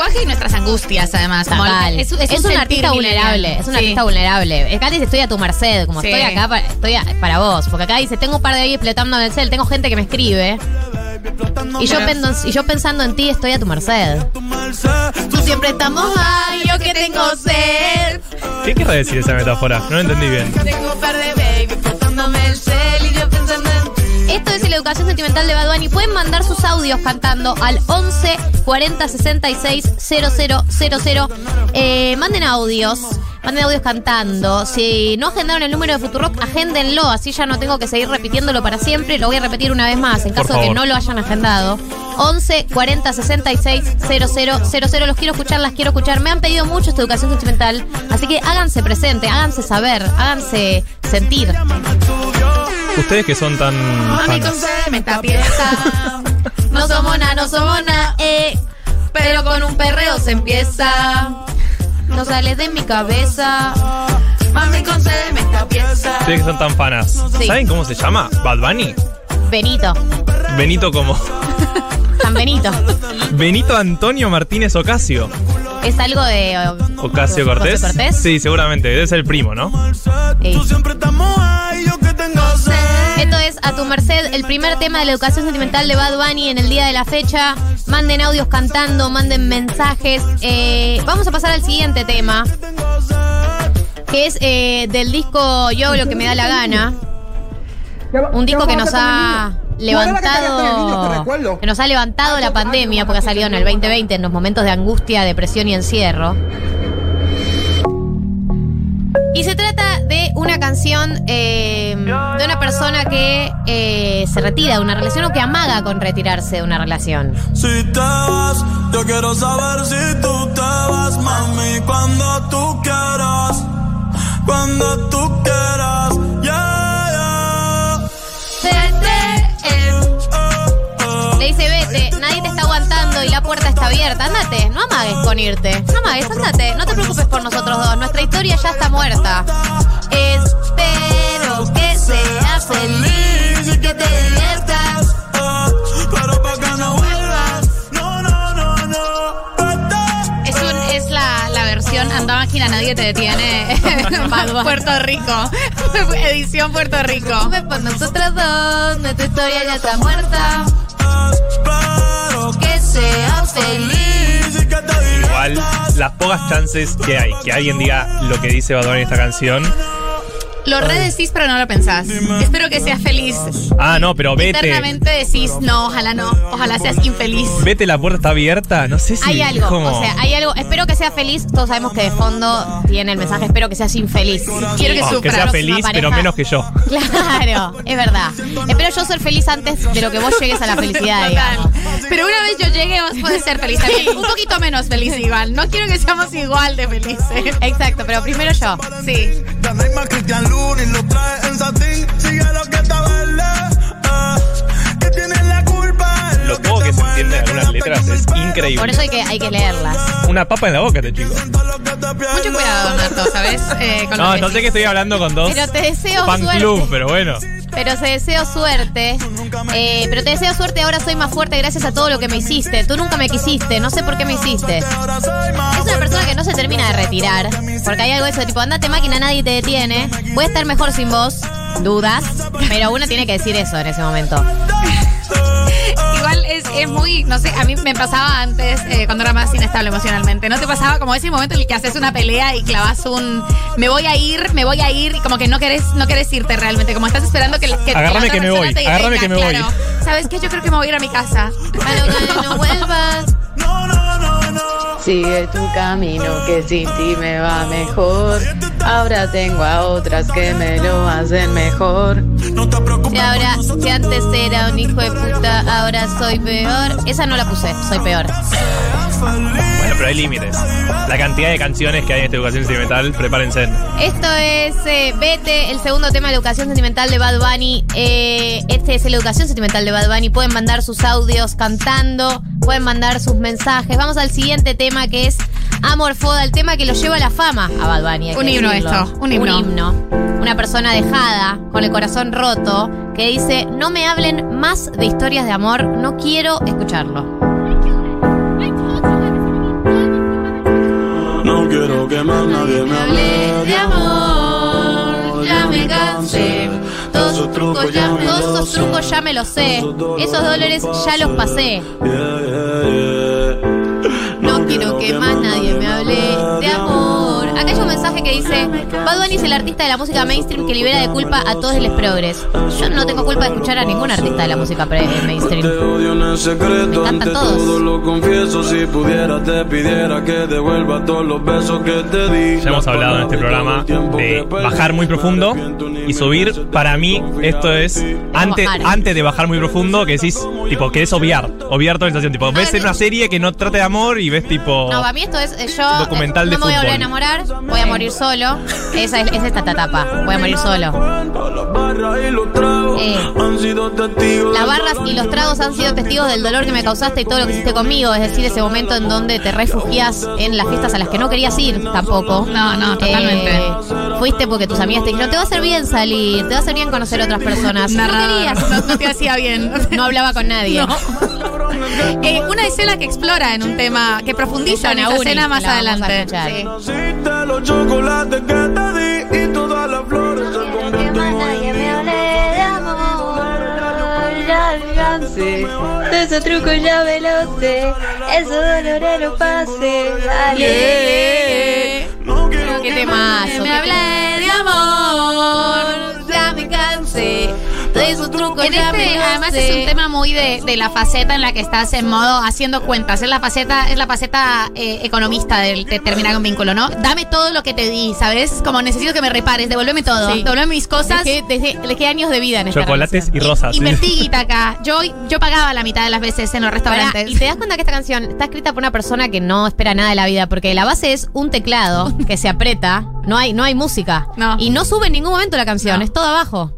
Lenguaje y nuestras angustias, además. como Total. es, Es, es un, artista vulnerable, es un Sí. artista vulnerable. Acá dice estoy a tu merced, como Sí. estoy acá, pa- estoy a- para vos. Porque acá dice, tengo un par de ahí explotando en el cel, tengo gente que me escribe. Y yo, Pero- pendo- y yo pensando en ti estoy a tu merced. Tú siempre estamos ahí, yo que tengo sed. ¿Qué querrá decir esa metáfora? No lo entendí bien. Tengo un par de baby Esto es la educación sentimental de Bad Bunny. Pueden mandar sus audios cantando al 11 40 66 000. Eh, manden audios. Manden audios cantando. Si no agendaron el número de Futurock, agéndenlo. Así ya no tengo que seguir repitiéndolo para siempre. Lo voy a repetir una vez más en caso de que no lo hayan agendado. 11 40 66 000. Los quiero escuchar, las quiero escuchar. Me han pedido mucho esta educación sentimental. Así que háganse presente, háganse saber, háganse sentir. Ustedes que son tan Mami, fans. concédeme esta pieza. No somos nada, no somos nada, eh. Pero con un perreo se empieza. No sales de mi cabeza. Mami, concédeme esta pieza. Ustedes que son tan fanas. Sí. ¿Saben cómo se llama? Bad Bunny. Benito. Benito como. San Benito. Benito Antonio Martínez Ocasio. Es algo de. eh, Ocasio Cortés. Sí, seguramente. Debe ser el primo, ¿no? Sí. Esto es A tu merced, el primer tema de la educación sentimental de Bad Bunny en el día de la fecha. Manden audios cantando, manden mensajes. Eh, vamos a pasar al siguiente tema, que es eh, del disco Yo lo que me da la gana. Un disco que nos ha levantado que nos ha levantado la pandemia porque ha salido en el 2020 en los momentos de angustia, depresión y encierro. Y se trata una canción eh, de una persona que eh, se retira de una relación o que amaga con retirarse de una relación. Si te vas, yo quiero saber si tú te vas, mami, cuando tú quieras, cuando tú quieras, yeah, yeah. Le dice, vete, nadie te está aguantando y la puerta está abierta. Andate, no amagues con irte. No amagues, andate. No te preocupes por nosotros dos. Nuestra historia ya está muerta. Espero que seas feliz y que te diviertas. Pero pa' que no vuelvas, no, no, no, no. Es, un- es la, la nadie te detiene. Puerto Rico. Edición Puerto Rico. Por nosotros dos, nuestra historia ya está muerta. Espero Que sea feliz. Igual, las pocas chances que hay que alguien diga lo que dice Bad en esta canción. Lo redecís, pero no lo pensás. Espero que seas feliz. Ah, no, pero vete. Internamente decís, no, ojalá no. Ojalá seas infeliz. Vete, la puerta está abierta. No sé si. Hay algo, como- o sea, hay algo. Espero que sea feliz. Todos sabemos que de fondo tiene el mensaje. Espero que seas infeliz. Quiero que Oh, sufra. que sea próxima feliz, pero menos que yo. Claro, es verdad. Espero yo ser feliz antes de lo que vos llegues a la felicidad, digamos. Total. Pero una vez yo llegue, vos podés ser feliz también. Un poquito menos feliz igual. No quiero que seamos igual de felices. Exacto, pero primero yo. Sí. No lo trae en satín. Sigue lo que está verde. que tiene la culpa. en Lo que poco que se entiende de algunas una letras es increíble. Por eso hay que, hay que leerlas. Una papa en la boca, este chico. Mucho cuidado, Marto, ¿sabes? Eh, con No, yo sé que estoy hablando con dos Pero te deseo fan suerte. club, pero bueno. Pero te deseo suerte. Eh, pero te deseo suerte. Ahora soy más fuerte gracias a todo lo que me hiciste. Tú nunca me quisiste. No sé por qué me hiciste. Es una persona que no se termina de retirar. Porque hay algo de eso, tipo, andate máquina, nadie te detiene. Voy a estar mejor sin vos. Dudas. Pero uno tiene que decir eso en ese momento. Igual es, es muy, no sé, a mí me pasaba antes eh, cuando era más inestable emocionalmente. ¿No te pasaba como ese momento en el que haces una pelea y clavas un me voy a ir, me voy a ir y como que no querés, no querés irte realmente? Como estás esperando que, que Agárrame que me persona voy, te agárrame que me voy. ¿Sabes qué? Yo creo que me voy a ir a mi casa. Bueno, que no vuelvas. No, no. Sigue tu camino que sin ti me va mejor. Ahora tengo a otras que me lo hacen mejor. No te preocupes. Si ahora, si antes era un hijo de puta, ahora soy peor. Esa no la puse, soy peor. Bueno, pero hay límites. La cantidad de canciones que hay en esta educación sentimental, prepárense. Esto es eh, Vete, el segundo tema de la educación sentimental de Bad Bunny. Eh, este es la educación sentimental de Bad Bunny. Pueden mandar sus audios cantando, pueden mandar sus mensajes. Vamos al siguiente tema que es Amor Foda, el tema que lo lleva a la fama a Bad Bunny. Un himno decirlo. esto, un himno. himno. Una persona dejada, con el corazón roto, que dice, no me hablen más de historias de amor, no quiero escucharlo. No quiero que más nadie me hable de amor, ya me cansé. Todos esos trucos ya, todos esos trucos ya me los sé. Esos dólares ya los pasé. No quiero que más nadie me hable de amor. Acá hay un mensaje que dice: Bad Bunny es el artista de la música mainstream que libera de culpa a todos los progres. Yo no tengo culpa de escuchar a ningún artista de la música pre- Te mainstream. odio en el secreto, Me encantan todos. todo lo confieso. Si pudiera, te pidiera que devuelva todos los besos que te di. Ya hemos hablado en este programa de bajar muy profundo y subir. Para mí, esto es antes, antes de bajar muy profundo, que decís, tipo, querés obviar, obviar toda la sensación. Tipo, ves en una serie que no trate de amor y ves tipo. No, para mí esto es eh, yo. Documental eh, de no me voy a volver a enamorar, voy a morir solo. Esa es, es esta etapa. Voy a morir solo. Las barras y los tragos Eh. han sido testigos. Las barras y los tragos han sido testigos del dolor que me causaste y todo lo que hiciste conmigo. Es decir, ese momento en donde te refugias en las fiestas a las que no querías ir tampoco. No, no, totalmente. Eh, fuiste porque tus amigas te dijeron, te va a hacer bien salir, te va a hacer bien conocer otras personas. No querías. No, no te hacía bien. No hablaba con nadie. No. Eh, una escena que explora en un tema, que profundiza en Uni, escena más a adelante. Sí. Los chocolates que te di y todas las flores se convierten Ya alcancé, de ese truco ya me lo sé, esos dolores los pasé, dale. No quiero. Que qué me hablé de amor, ya me cansé. De esos trucos En este, además es un tema muy de, de la faceta en la que estás en modo haciendo cuentas. Es la faceta, es la faceta eh, economista del de terminar un vínculo, ¿no? Dame todo lo que te di, ¿sabes? Como necesito que me repares, devuélveme todo, Sí. devuélveme mis cosas. Dejé, dejé- dejé años de vida en esta Chocolates relación. y rosas. Invertí guita acá. Yo, yo pagaba la mitad de las veces en los restaurantes. y te das cuenta que esta canción está escrita por una persona que no espera nada de la vida, porque la base es un teclado que se aprieta, no hay, no hay música. No. Y no sube en ningún momento la canción, No. es todo abajo.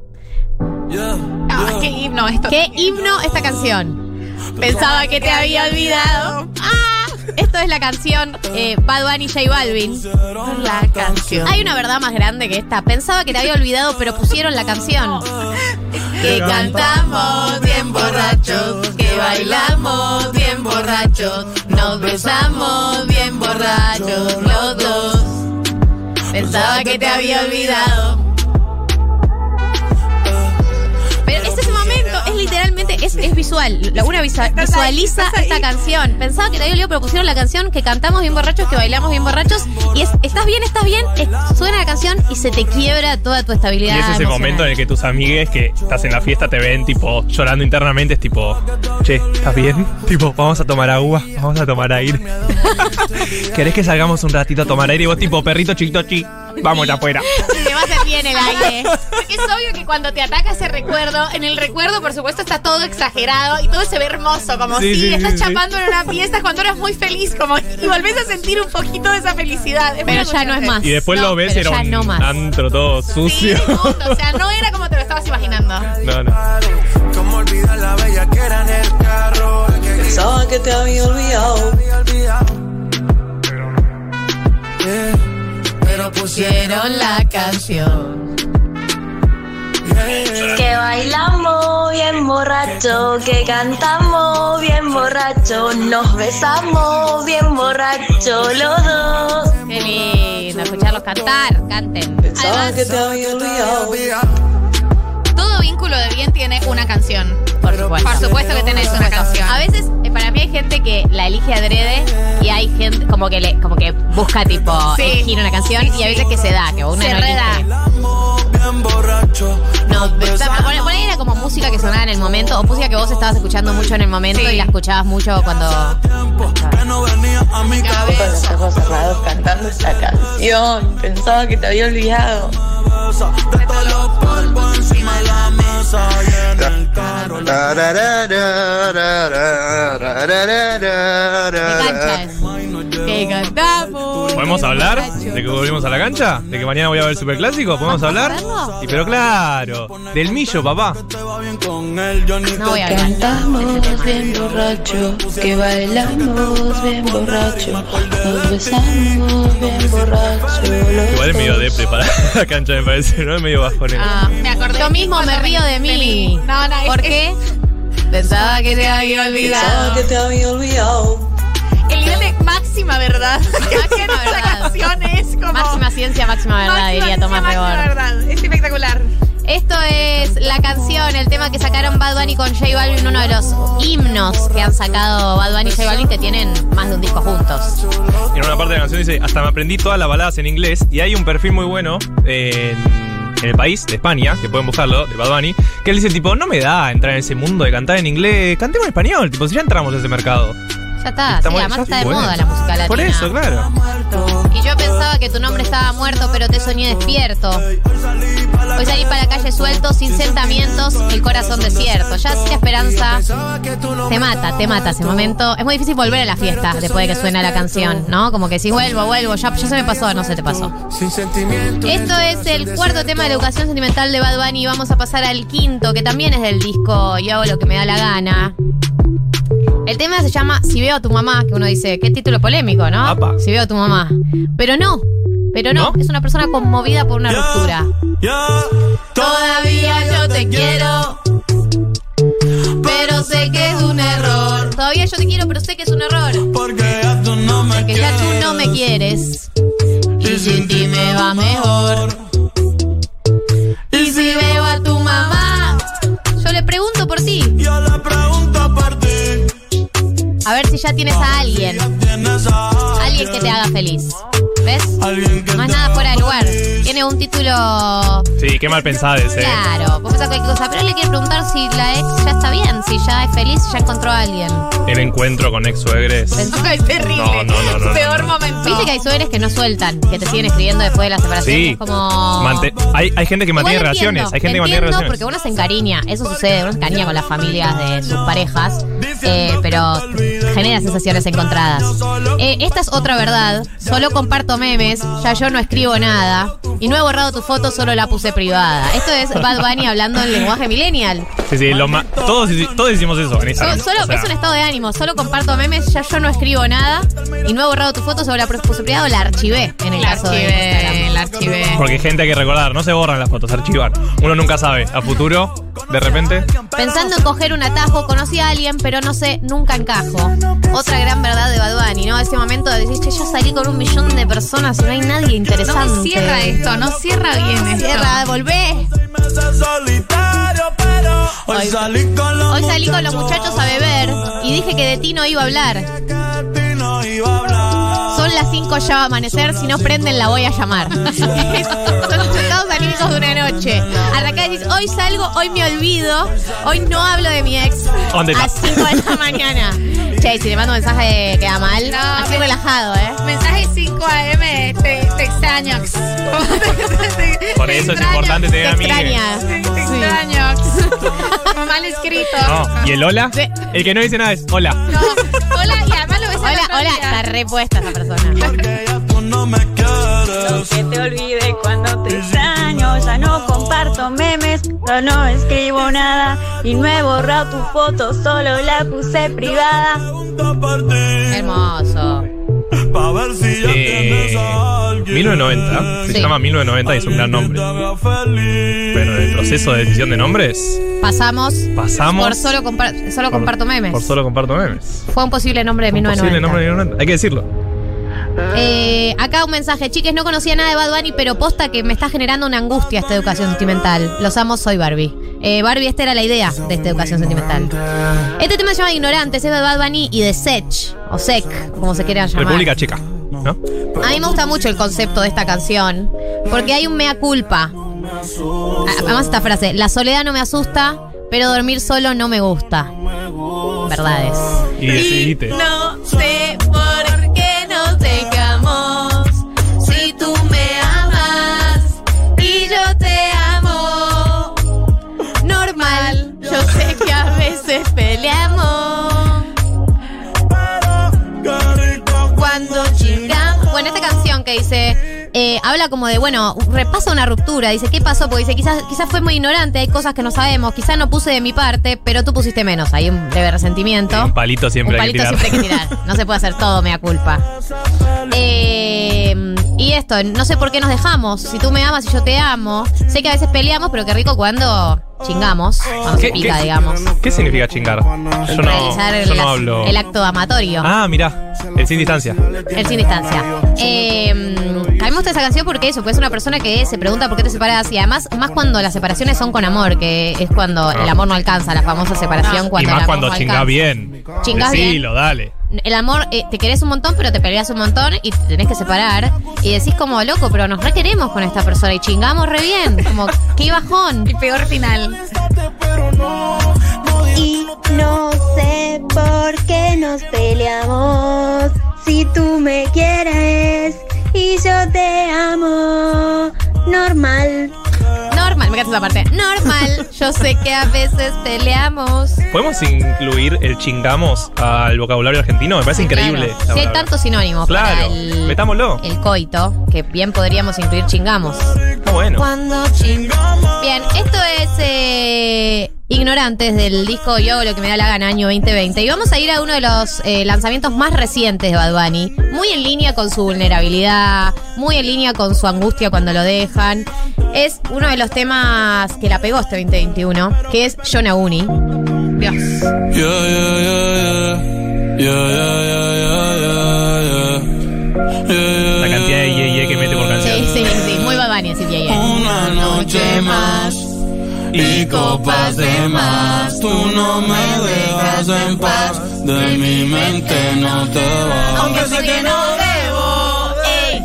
Ah, yeah. qué himno esto. ¿Qué himno esta canción? Pensaba que te había olvidado. ¡Ah! Esto es la canción eh, Bad Bunny J Balvin. La canción. Hay una verdad más grande que esta. Pensaba que te había olvidado, pero pusieron la canción. Que cantamos bien borrachos, que bailamos bien borrachos, nos besamos bien borrachos los dos. Pensaba que te había olvidado. Literalmente, es, es visual. La una ahí, visualiza esta canción. Pensaba que te había olvidado, pero pusieron la canción que cantamos bien borrachos, que bailamos bien borrachos. Y es, estás bien, estás bien, es- suena la canción y se te quiebra toda tu estabilidad. Y es ese emocional. momento en el que tus amigues que estás en la fiesta te ven tipo llorando internamente, es tipo, che, ¿estás bien? Tipo, vamos a tomar agua, vamos a tomar aire. ¿Querés que salgamos un ratito a tomar aire? Y vos tipo, perrito chiquito chi, vamos afuera. Hacer bien el aire. Porque es obvio que cuando te ataca ese recuerdo, en el recuerdo, por supuesto, está todo exagerado y todo se ve hermoso, como Sí, si sí, estás sí, chapando en una fiesta cuando eras muy feliz, como y volvés a sentir un poquito de esa felicidad. Es Pero ya no es más. Y después No, lo ves, pero era un no antro todo Sí, sucio. punto. O sea, no era como te lo estabas imaginando. No, no. Como olvidar la bella que era en el carro. Pensaba que te había olvidado. Yeah. Pero pusieron la canción. Que bailamos bien borracho, que cantamos bien borracho, nos besamos bien borracho los dos. Qué lindo escucharlos cantar. Canten. Además- vínculo de bien tiene una canción. Por supuesto. Por supuesto que tenés una canción. A veces, eh, para mí hay gente que la elige adrede y hay gente como que le, como que busca tipo Sí. elegir una canción y a veces que se da, que una Se no reda. elige. borracho. No, pero, o sea, por, por ahí era como música que sonaba en el momento o música que vos estabas escuchando mucho en el momento Sí. y la escuchabas mucho cuando. Con los ojos cerrados cantando esta canción, pensaba que te había olvidado. De todos los polvos encima de la mesa y en el carro. ¿Qué cantamos. ¿Podemos hablar de que volvimos a la cancha? ¿De que mañana voy a ver el superclásico? ¿Podemos ¿Vamos a hablar? Sí, pero claro. Del millo, papá. No voy a hablar. Cantamos bien borracho, que bailamos bien borracho, nos besamos bien borracho. Igual es medio depre para la cancha, me parece, ¿no? Es medio bajonero. Ah, Me acordé Yo mismo me río de mí. No, no, es- ¿Por es- qué? Pensaba que te había Pensaba olvidado. que te había olvidado. El nivel de máxima verdad. Máxima Esa verdad. canción es como. Máxima ciencia, máxima verdad, máxima diría Tomás máxima Rebord. verdad. Es espectacular. Esto es la canción, el tema que sacaron Bad Bunny con J Balvin, uno de los himnos que han sacado Bad Bunny y J Balvin que tienen más de un disco juntos. En una parte de la canción dice, hasta me aprendí todas las baladas en inglés. Y hay un perfil muy bueno en, en el país, de España, que pueden buscarlo, de Bad Bunny, que él dice tipo, no me da entrar en ese mundo de cantar en inglés, cantemos en español, tipo, si ya entramos a ese mercado. Ya está, sí, además está de moda la música latina. Por eso, claro. Y yo pensaba que tu nombre estaba muerto, pero te soñé despierto. Hoy salí para la calle suelto, sin sentamientos, el corazón desierto. Ya sin esperanza, te mata, te mata ese momento. Es muy difícil volver a la fiesta después de que suena la canción, ¿no? Como que si vuelvo, vuelvo, ya, ya se me pasó, no se te pasó. Esto es el cuarto tema de la educación sentimental de Bad Bunny y vamos a pasar al quinto, que también es del disco Yo hago lo que me da la gana. El tema se llama Si veo a tu mamá, que uno dice, qué título polémico, ¿no? Apa. Si veo a tu mamá. Pero no, pero no, ¿No? es una persona conmovida por una ruptura. Ya, Todavía yo te quiero, pero sé que es un error. Todavía yo te quiero, pero sé que es un error. Porque ya tú no me Que ya tú no me quieres. Y sin ti me va mejor. A ver si ya tienes a alguien. Alguien que te haga feliz. ¿Ves? No es te nada fuera de lugar. Tiene un título. Sí, qué mal pensada ese. Claro, vos pensás cualquier cosa. Pero él le quiere preguntar si la ex ya está bien, si ya es feliz, si ya encontró a alguien. El encuentro con ex suegres. Es terrible. No, no, no, no, Peor no, no. momento. Viste que hay suegres que no sueltan, que te siguen escribiendo después de la separación. Sí. Es como. Mante- hay, hay gente que mantiene relaciones. Hay gente que mantiene relaciones. porque uno se encariña, eso sucede, uno se encariña con las familias de sus parejas, eh, pero genera sensaciones encontradas. Eh, esta es otra verdad, solo comparto memes, ya yo no escribo nada, y no he borrado tu foto, solo la puse privada. Esto es Bad Bunny hablando en lenguaje millennial. Sí, sí, lo ma- todos, todos hicimos eso en So- Instagram. solo, O sea, es un estado de ánimo, solo comparto memes, ya yo no escribo nada, y no he borrado tu foto, solo la puse privada o la archivé en el La caso de archivé, Instagram. la archivé. Porque gente hay que recordar, no se borran las fotos, se archivan. Uno nunca sabe. A futuro, de repente. Pensando en coger un atajo, conocí a alguien, pero no sé, nunca encajo. Otra gran verdad de Bad Bunny, ¿no? Ese momento de decir, che, yo salí con un millón de personas y no hay nadie interesante. No cierra esto, no cierra bien esto. Cierra, volvé. meses solitario, pero hoy Hoy- salí con los Hoy salí con los muchachos a beber y dije que de ti no iba a hablar. Las 5 ya va a amanecer, si no prenden la voy a llamar. Son los estados anímicos de una noche. Arrancás y decís, hoy salgo, hoy me olvido, hoy no hablo de mi ex the a top. 5 de la mañana. Che, si le mando un mensaje queda mal, No, así relajado, ¿eh? Mensaje 5 AM, te, te extraño. Por eso es importante Te tener amigos. extraña. Te, te Sí. extraño. Mal escrito. No, ¿y el hola? Sí. El que no dice nada es hola. No. Hola, y además Hola, la hola, está repuesta esa persona. Porque ya tú no me quieres. Que te olvide cuando te extraño, ya no comparto memes, yo no escribo nada y no he borrado tu foto, solo la puse privada. Hermoso. Pa' ver si ya tienes a Eh, alguien. 1990. Se Sí. llama 1990 y es un gran nombre. Pero en el proceso de decisión de nombres, Pasamos, pasamos. por solo, compar- solo por- comparto memes. Por solo comparto memes. Fue un posible nombre de Un posible 1990. nombre de 1990. Hay que decirlo. Eh, acá un mensaje, chiques, no conocía nada de Bad Bunny, pero posta que me está generando una angustia esta educación sentimental. Los amo, soy Barbie. Eh, Barbie, esta era la idea de esta educación sentimental. Este tema se llama Ignorantes, es de Bad Bunny y de Sech, o Sec, como se quiera llamar. República Checa. ¿No? A mí me gusta mucho el concepto de esta canción, porque hay un mea culpa. Además esta frase, la soledad no me asusta, pero dormir solo no me gusta. Verdades. Y decidite. No sé por dice. eh, habla como de, bueno, repasa una ruptura. Dice, ¿qué pasó? Porque dice, quizás, quizás fue muy ignorante, hay cosas que no sabemos, quizás no puse de mi parte, pero tú pusiste menos. Hay un leve resentimiento. Un palito siempre Un hay que palito tirar. siempre hay que tirar. No se puede hacer todo, mea culpa. Eh, y esto, no sé por qué nos dejamos. Si tú me amas y yo te amo. Sé que a veces peleamos, pero qué rico cuando chingamos. Cuando se ¿Qué- pica, qué- digamos. ¿Qué significa chingar? Yo no, Realizar el, yo no hablo. el acto amatorio. Ah, mirá. El sin distancia. El sin distancia. Eh, a mí me gusta esa canción porque eso, porque es una persona que se pregunta por qué te separas y además, más cuando las separaciones son con amor, que es cuando el amor no alcanza, la famosa separación cuando y el más amor cuando no chingás alcanza. bien. Chingás bien. Decilo, dale. El amor, eh, te querés un montón, pero te peleas un montón y te tenés que separar. Y decís como, loco, pero nos requeremos con esta persona y chingamos re bien. Como, qué bajón. El peor final. Y no sé por qué nos peleamos, si tú me quieres y yo te amo, normal. Normal, me encanta esa parte. Normal, yo sé que a veces peleamos. ¿Podemos incluir el chingamos al vocabulario argentino? Me parece increíble. Claro. hay tantos sinónimos para Claro, el, metámoslo. el coito, que bien podríamos incluir chingamos. Está bueno. Cuando chingamos. Bien, esto es eh, Ignorantes del disco Yo lo que me da la gana, año 2020. Y vamos a ir a uno de los eh, lanzamientos más recientes de Bad Bunny. Muy en línea con su vulnerabilidad, muy en línea con su angustia cuando lo dejan. Es uno de los temas que la pegó este 2021, que es. Dios. Yeah. Yeah, yeah, yeah, yeah, yeah, y copas de más. Tú no me dejas en paz, de mi mente no te vas. Aunque sé que no debo ey,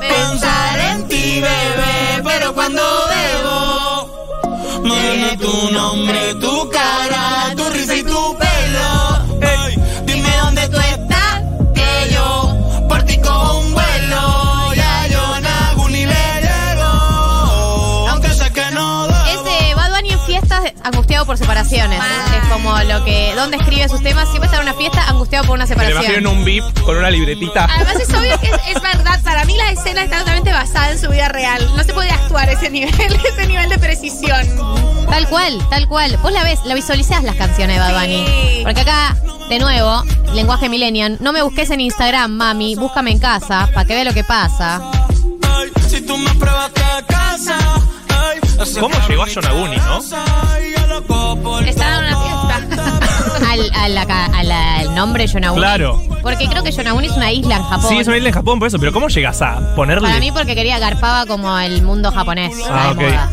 pensar en ti, bebé, pero cuando debo, me viene tu nombre, tu cara, tu risa y tu pelo. Angustiado por separaciones. Es como lo que. ¿Dónde escribe sus temas? Siempre está en una fiesta angustiado por una Me lo imagino en separación. un VIP con una libretita. Además es obvio que es, es verdad. Para mí la escena está totalmente basada en su vida real. No se puede actuar ese nivel, ese nivel de precisión. Tal cual, tal cual. Vos la ves, la visualizás las canciones de Bad Bunny. Sí. Porque acá, de nuevo, lenguaje millennial. No me busques en Instagram, mami. Búscame en casa para que vea lo que pasa. Ay, si Si tú me pruebas casa. ¿Cómo llegó a Yonaguni, no? Estaba en una fiesta. Al, al nombre Yonaguni. Claro. Porque creo que Yonaguni es una isla en Japón. Sí, es una isla en Japón por eso, pero ¿cómo llegas a ponerle? Para mí porque quería garpaba como el mundo japonés. Ah, ok. moda.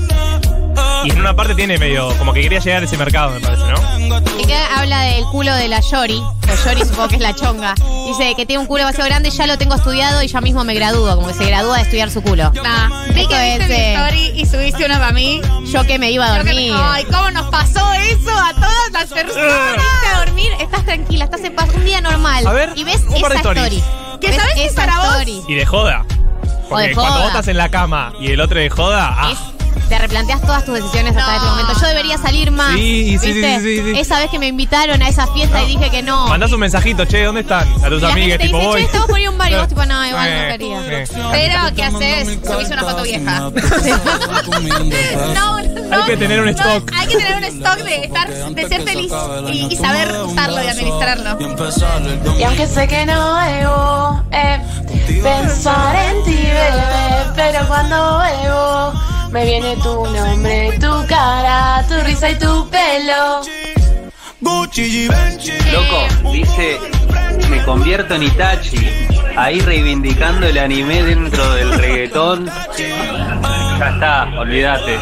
Y en una parte tiene medio, como que quería llegar a ese mercado, me parece, ¿no? Y que habla del culo de la Yori. La Yori supongo que es la chonga. Dice que tiene un culo demasiado grande, ya lo tengo estudiado y ya mismo me gradúo. Como que se gradúa de estudiar su culo. Nah, vi que viste mi story y subiste una para mí. Yo que me iba a dormir. me- Ay, ¿cómo nos pasó eso a todas las personas? A dormir, estás tranquila, estás en paz, un día normal. A ver, y ves un par de esa story. ¿Que ¿Ves sabes que para vos? story? Y de joda. Porque de cuando joda. vos estás en la cama y el otro de joda, ah, Es- te replanteas todas tus decisiones hasta No. este momento. Yo debería salir más. Sí, sí, ¿viste? sí, sí, sí. Esa vez que me invitaron a esa fiesta y dije que no. mandás un mensajito, che, ¿dónde están? A tus amigas, tipo, dice, voy. che, estamos por ir a un bar y vos tipo, no, igual no Eh, quería. eh. Pero, ¿qué haces? Subís una foto vieja. No, no. Hay que tener un no, stock. hay que tener un stock de estar, de ser feliz y, y saber usarlo y administrarlo. Y aunque sé que no debo eh, pensar en ti, bebé, pero cuando bebo me viene tu nombre, tu cara, tu risa y tu pelo. Loco, dice, me convierto en Itachi. Ahí reivindicando el anime dentro del reggaetón. Ya está, olvídate.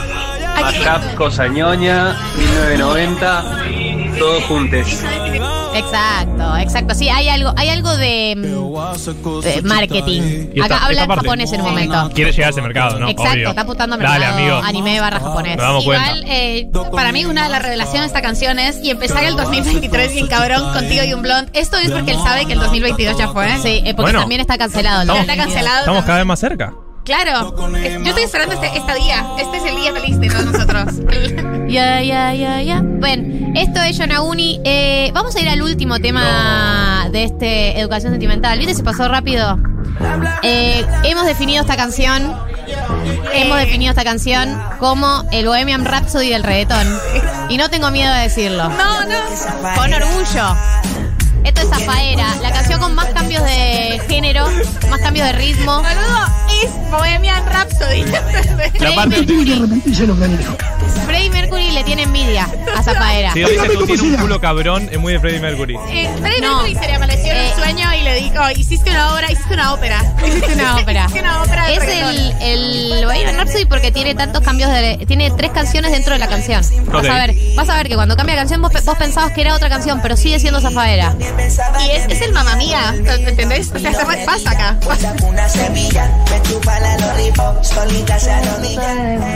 Mashup, cosa ñoña, 1990, todos juntos. Exacto, exacto. Sí, hay algo, hay algo de, mm, de marketing. Esta- Acá habla en japonés en un momento. Quiere llegar a ese mercado, ¿no? Exacto, Obvio. está apuntando a Dale, mercado amigo. anime barra japonés. Nos damos cuenta. Igual, eh, para mí una de las revelaciones de esta canción es y empezar el 2023 bien cabrón contigo y un blond. Esto es porque él sabe que el 2022 ya fue. Sí, eh, porque Bueno. también está cancelado. el Estamos- 2022. Está cancelado. Estamos cada vez más cerca. Claro. Yo estoy esperando este, este día. Este es el día feliz de todos nosotros. Ya, ya, ya, ya. Bueno, esto es Yonaguni. Eh, vamos a ir al último tema de este Educación Sentimental. ¿Viste? Se pasó rápido. Eh, hemos definido esta canción. Hemos definido esta canción como el Bohemian Rhapsody del reggaetón. Y no tengo miedo de decirlo. No, no. Con orgullo. Esto es Zafaera, la canción con más cambios de género, más cambios de ritmo. Boludo, es Bohemian Rhapsody. La parte Freddie Mercury le tiene envidia a Zafaera. Si dice tú tienes un culo cabrón, es muy de Freddie Mercury. Eh, Freddie No. Mercury se le amaneció en Eh, un sueño y le dijo, hiciste una obra, hiciste una ópera. Hiciste una ópera. Hiciste una ópera de Es el, el Bohemian Rhapsody porque tiene tantos cambios de. Tiene tres canciones dentro de la canción. Vas a ver, vas a ver que cuando cambia de canción vos, vos pensabas que era otra canción, pero sigue siendo Zafaera. Y es, es el mamá mía. O sea, se- pasa acá. pasa. Una semilla, me chupa la loripo, solita se arrodilla.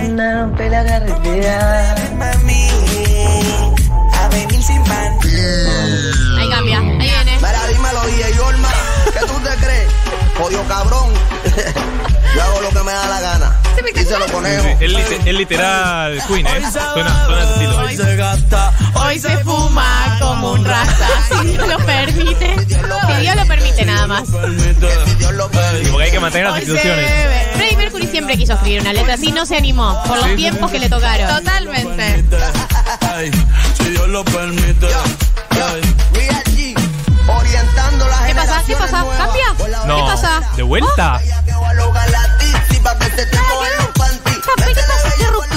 Una rompe la carretera. Mami, a venir sin pan. Ahí cambia, ahí viene. Mira, dímelo, DJ Yorma, ¿qué tú te crees? Jodido cabrón. Yo hago lo que me da la gana. Díselo, conejo. Es, lite- es literal Queen, ¿eh? Suena, suena. Hoy se gasta. Hoy se fuma como un rasta. Si Dios lo permite. Si Dios lo permite, nada más. Dios lo permite. Porque hay que mantener las se instituciones. Freddie Mercury siempre quiso escribir una letra así, no se animó por los tiempos que le tocaron. Totalmente. Ay, si Dios lo permite. ¿Qué pasa? ¿Qué pasa? ¿Cambia? No. ¿Qué pasa? ¿De vuelta? ¿Qué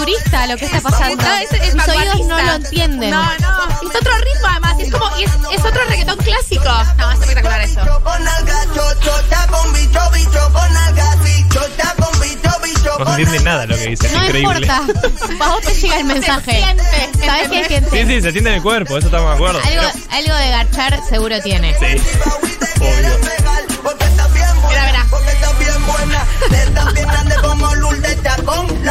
rupturista lo que está pasando. No, es, es Mis oídos no lo entienden. No, no. Es otro ritmo además. Es como, es, es otro reggaetón clásico. No, es espectacular eso. No se entiende nada lo que dice, es No increíble. importa. A vos te llega el mensaje. siente, ¿Sabes qué gente? Sí, sí, se siente en el cuerpo, eso estamos de acuerdo. Algo, algo de garchar seguro tiene. Sí, obvio. Mira, mira.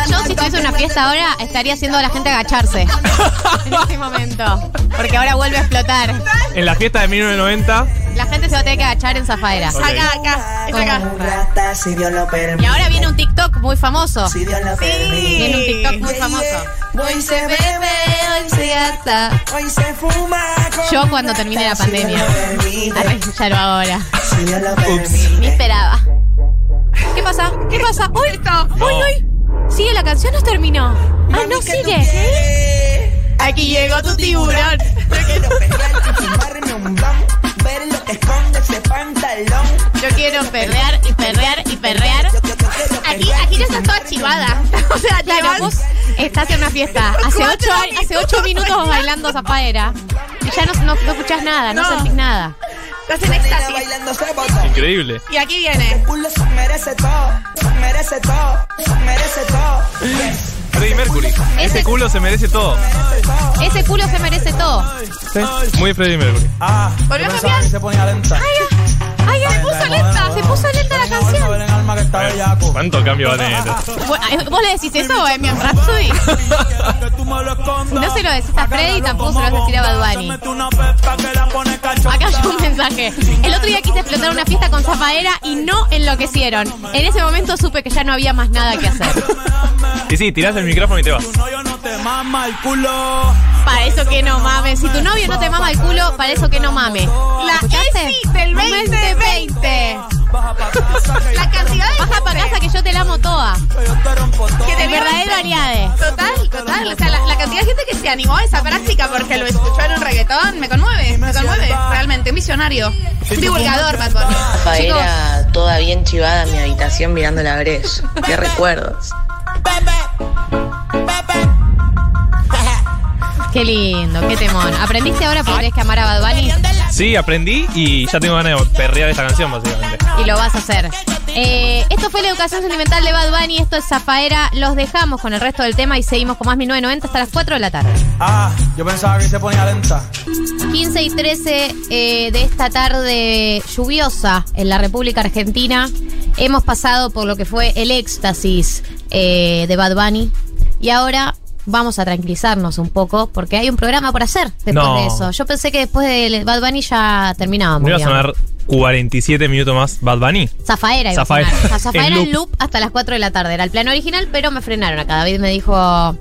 Yo si estuviese en una fiesta ahora estaría haciendo a la gente agacharse. en este momento. Porque ahora vuelve a explotar. En la fiesta de 1990, La gente se va a tener que agachar en Zafaera. Ok. Acá, acá. Es acá. Si Dios lo Y ahora viene un TikTok muy famoso. Si Dios lo permite. Viene un TikTok muy famoso. Hoy se bebe, hoy se gasta, hoy se fuma. Yo cuando termine la pandemia. Arre, ya lo hago ahora. Si Dios lo permite. Ni esperaba. ¿Qué pasa? ¡Uy! No. ¡Uy, uy! ¿Sigue la canción o terminó? ¡Ah, no sigue! Aquí llegó tu tiburón. ver lo que esconde ese pantalón. Yo quiero perrear y perrear y perrear. Aquí, aquí ya estás toda chivada. O sea, Claro, vos estás en una fiesta. Hace ocho, años- hace ocho minutos bailando zafaera. Y ya no, no, no escuchás nada, no, No. sentís nada. Estás en éxtasis. Increíble. Y aquí viene. Culo se merece todo, merece todo, se merece todo. Freddie Mercury. Ese culo se merece todo. Ese culo se merece todo. Sí. Muy Freddie Mercury. Ah, Volvió a cambiar. se ponía lenta. Ay, se puso lenta, se puso lenta la a canción. ¿Cuánto cambio va a tener? Vos le decís eso, eh, mi Rhapsody. No se lo decís a Freddy, tampoco se lo vas a decir a Bad Bunny. Mete una pepa que la pone cachonda. Acá hay un mensaje. El otro día quise explotar una fiesta con zafaera y no enloquecieron. En ese momento supe que ya no había más nada que hacer. Y sí, tirás el micrófono y te vas. Tu novio no te mama el culo. Para eso que no mames. Si tu novio no te mama el culo, para eso que no mame. La. ESI del 2020. La cantidad de Baja para casa que yo te la amo toda. que te verdadero Ariade. Total, total. O sea, la, la cantidad de gente que se animó a esa práctica porque lo escuchó en un reggaetón me conmueve, me conmueve. Realmente, un visionario. Un divulgador, Bad Bunny. Chicos, Faera toda bien chivada en mi habitación mirando la brecha. Qué recuerdos. Qué lindo, qué temón. ¿Aprendiste ahora porque tenés que amar a Bad Bunny? Sí, aprendí y ya tengo ganas de perrear esta canción, básicamente. Y lo vas a hacer. Eh, esto fue la educación sentimental de Bad Bunny. Esto es Zafaera. Los dejamos con el resto del tema y seguimos con más 1990 hasta las 4 de la tarde. Ah, yo pensaba que se ponía lenta. 15 y 13 eh, de esta tarde lluviosa en la República Argentina. Hemos pasado por lo que fue el éxtasis eh, de Bad Bunny. Y ahora vamos a tranquilizarnos un poco porque hay un programa por hacer después No. de eso. Yo pensé que después de Bad Bunny ya terminábamos. ¿No iba a sonar 47 minutos más Bad Bunny? Zafaera iba Zafaera. a En en loop. hasta las 4 de la tarde. Era el plan original, pero me frenaron acá. David me dijo.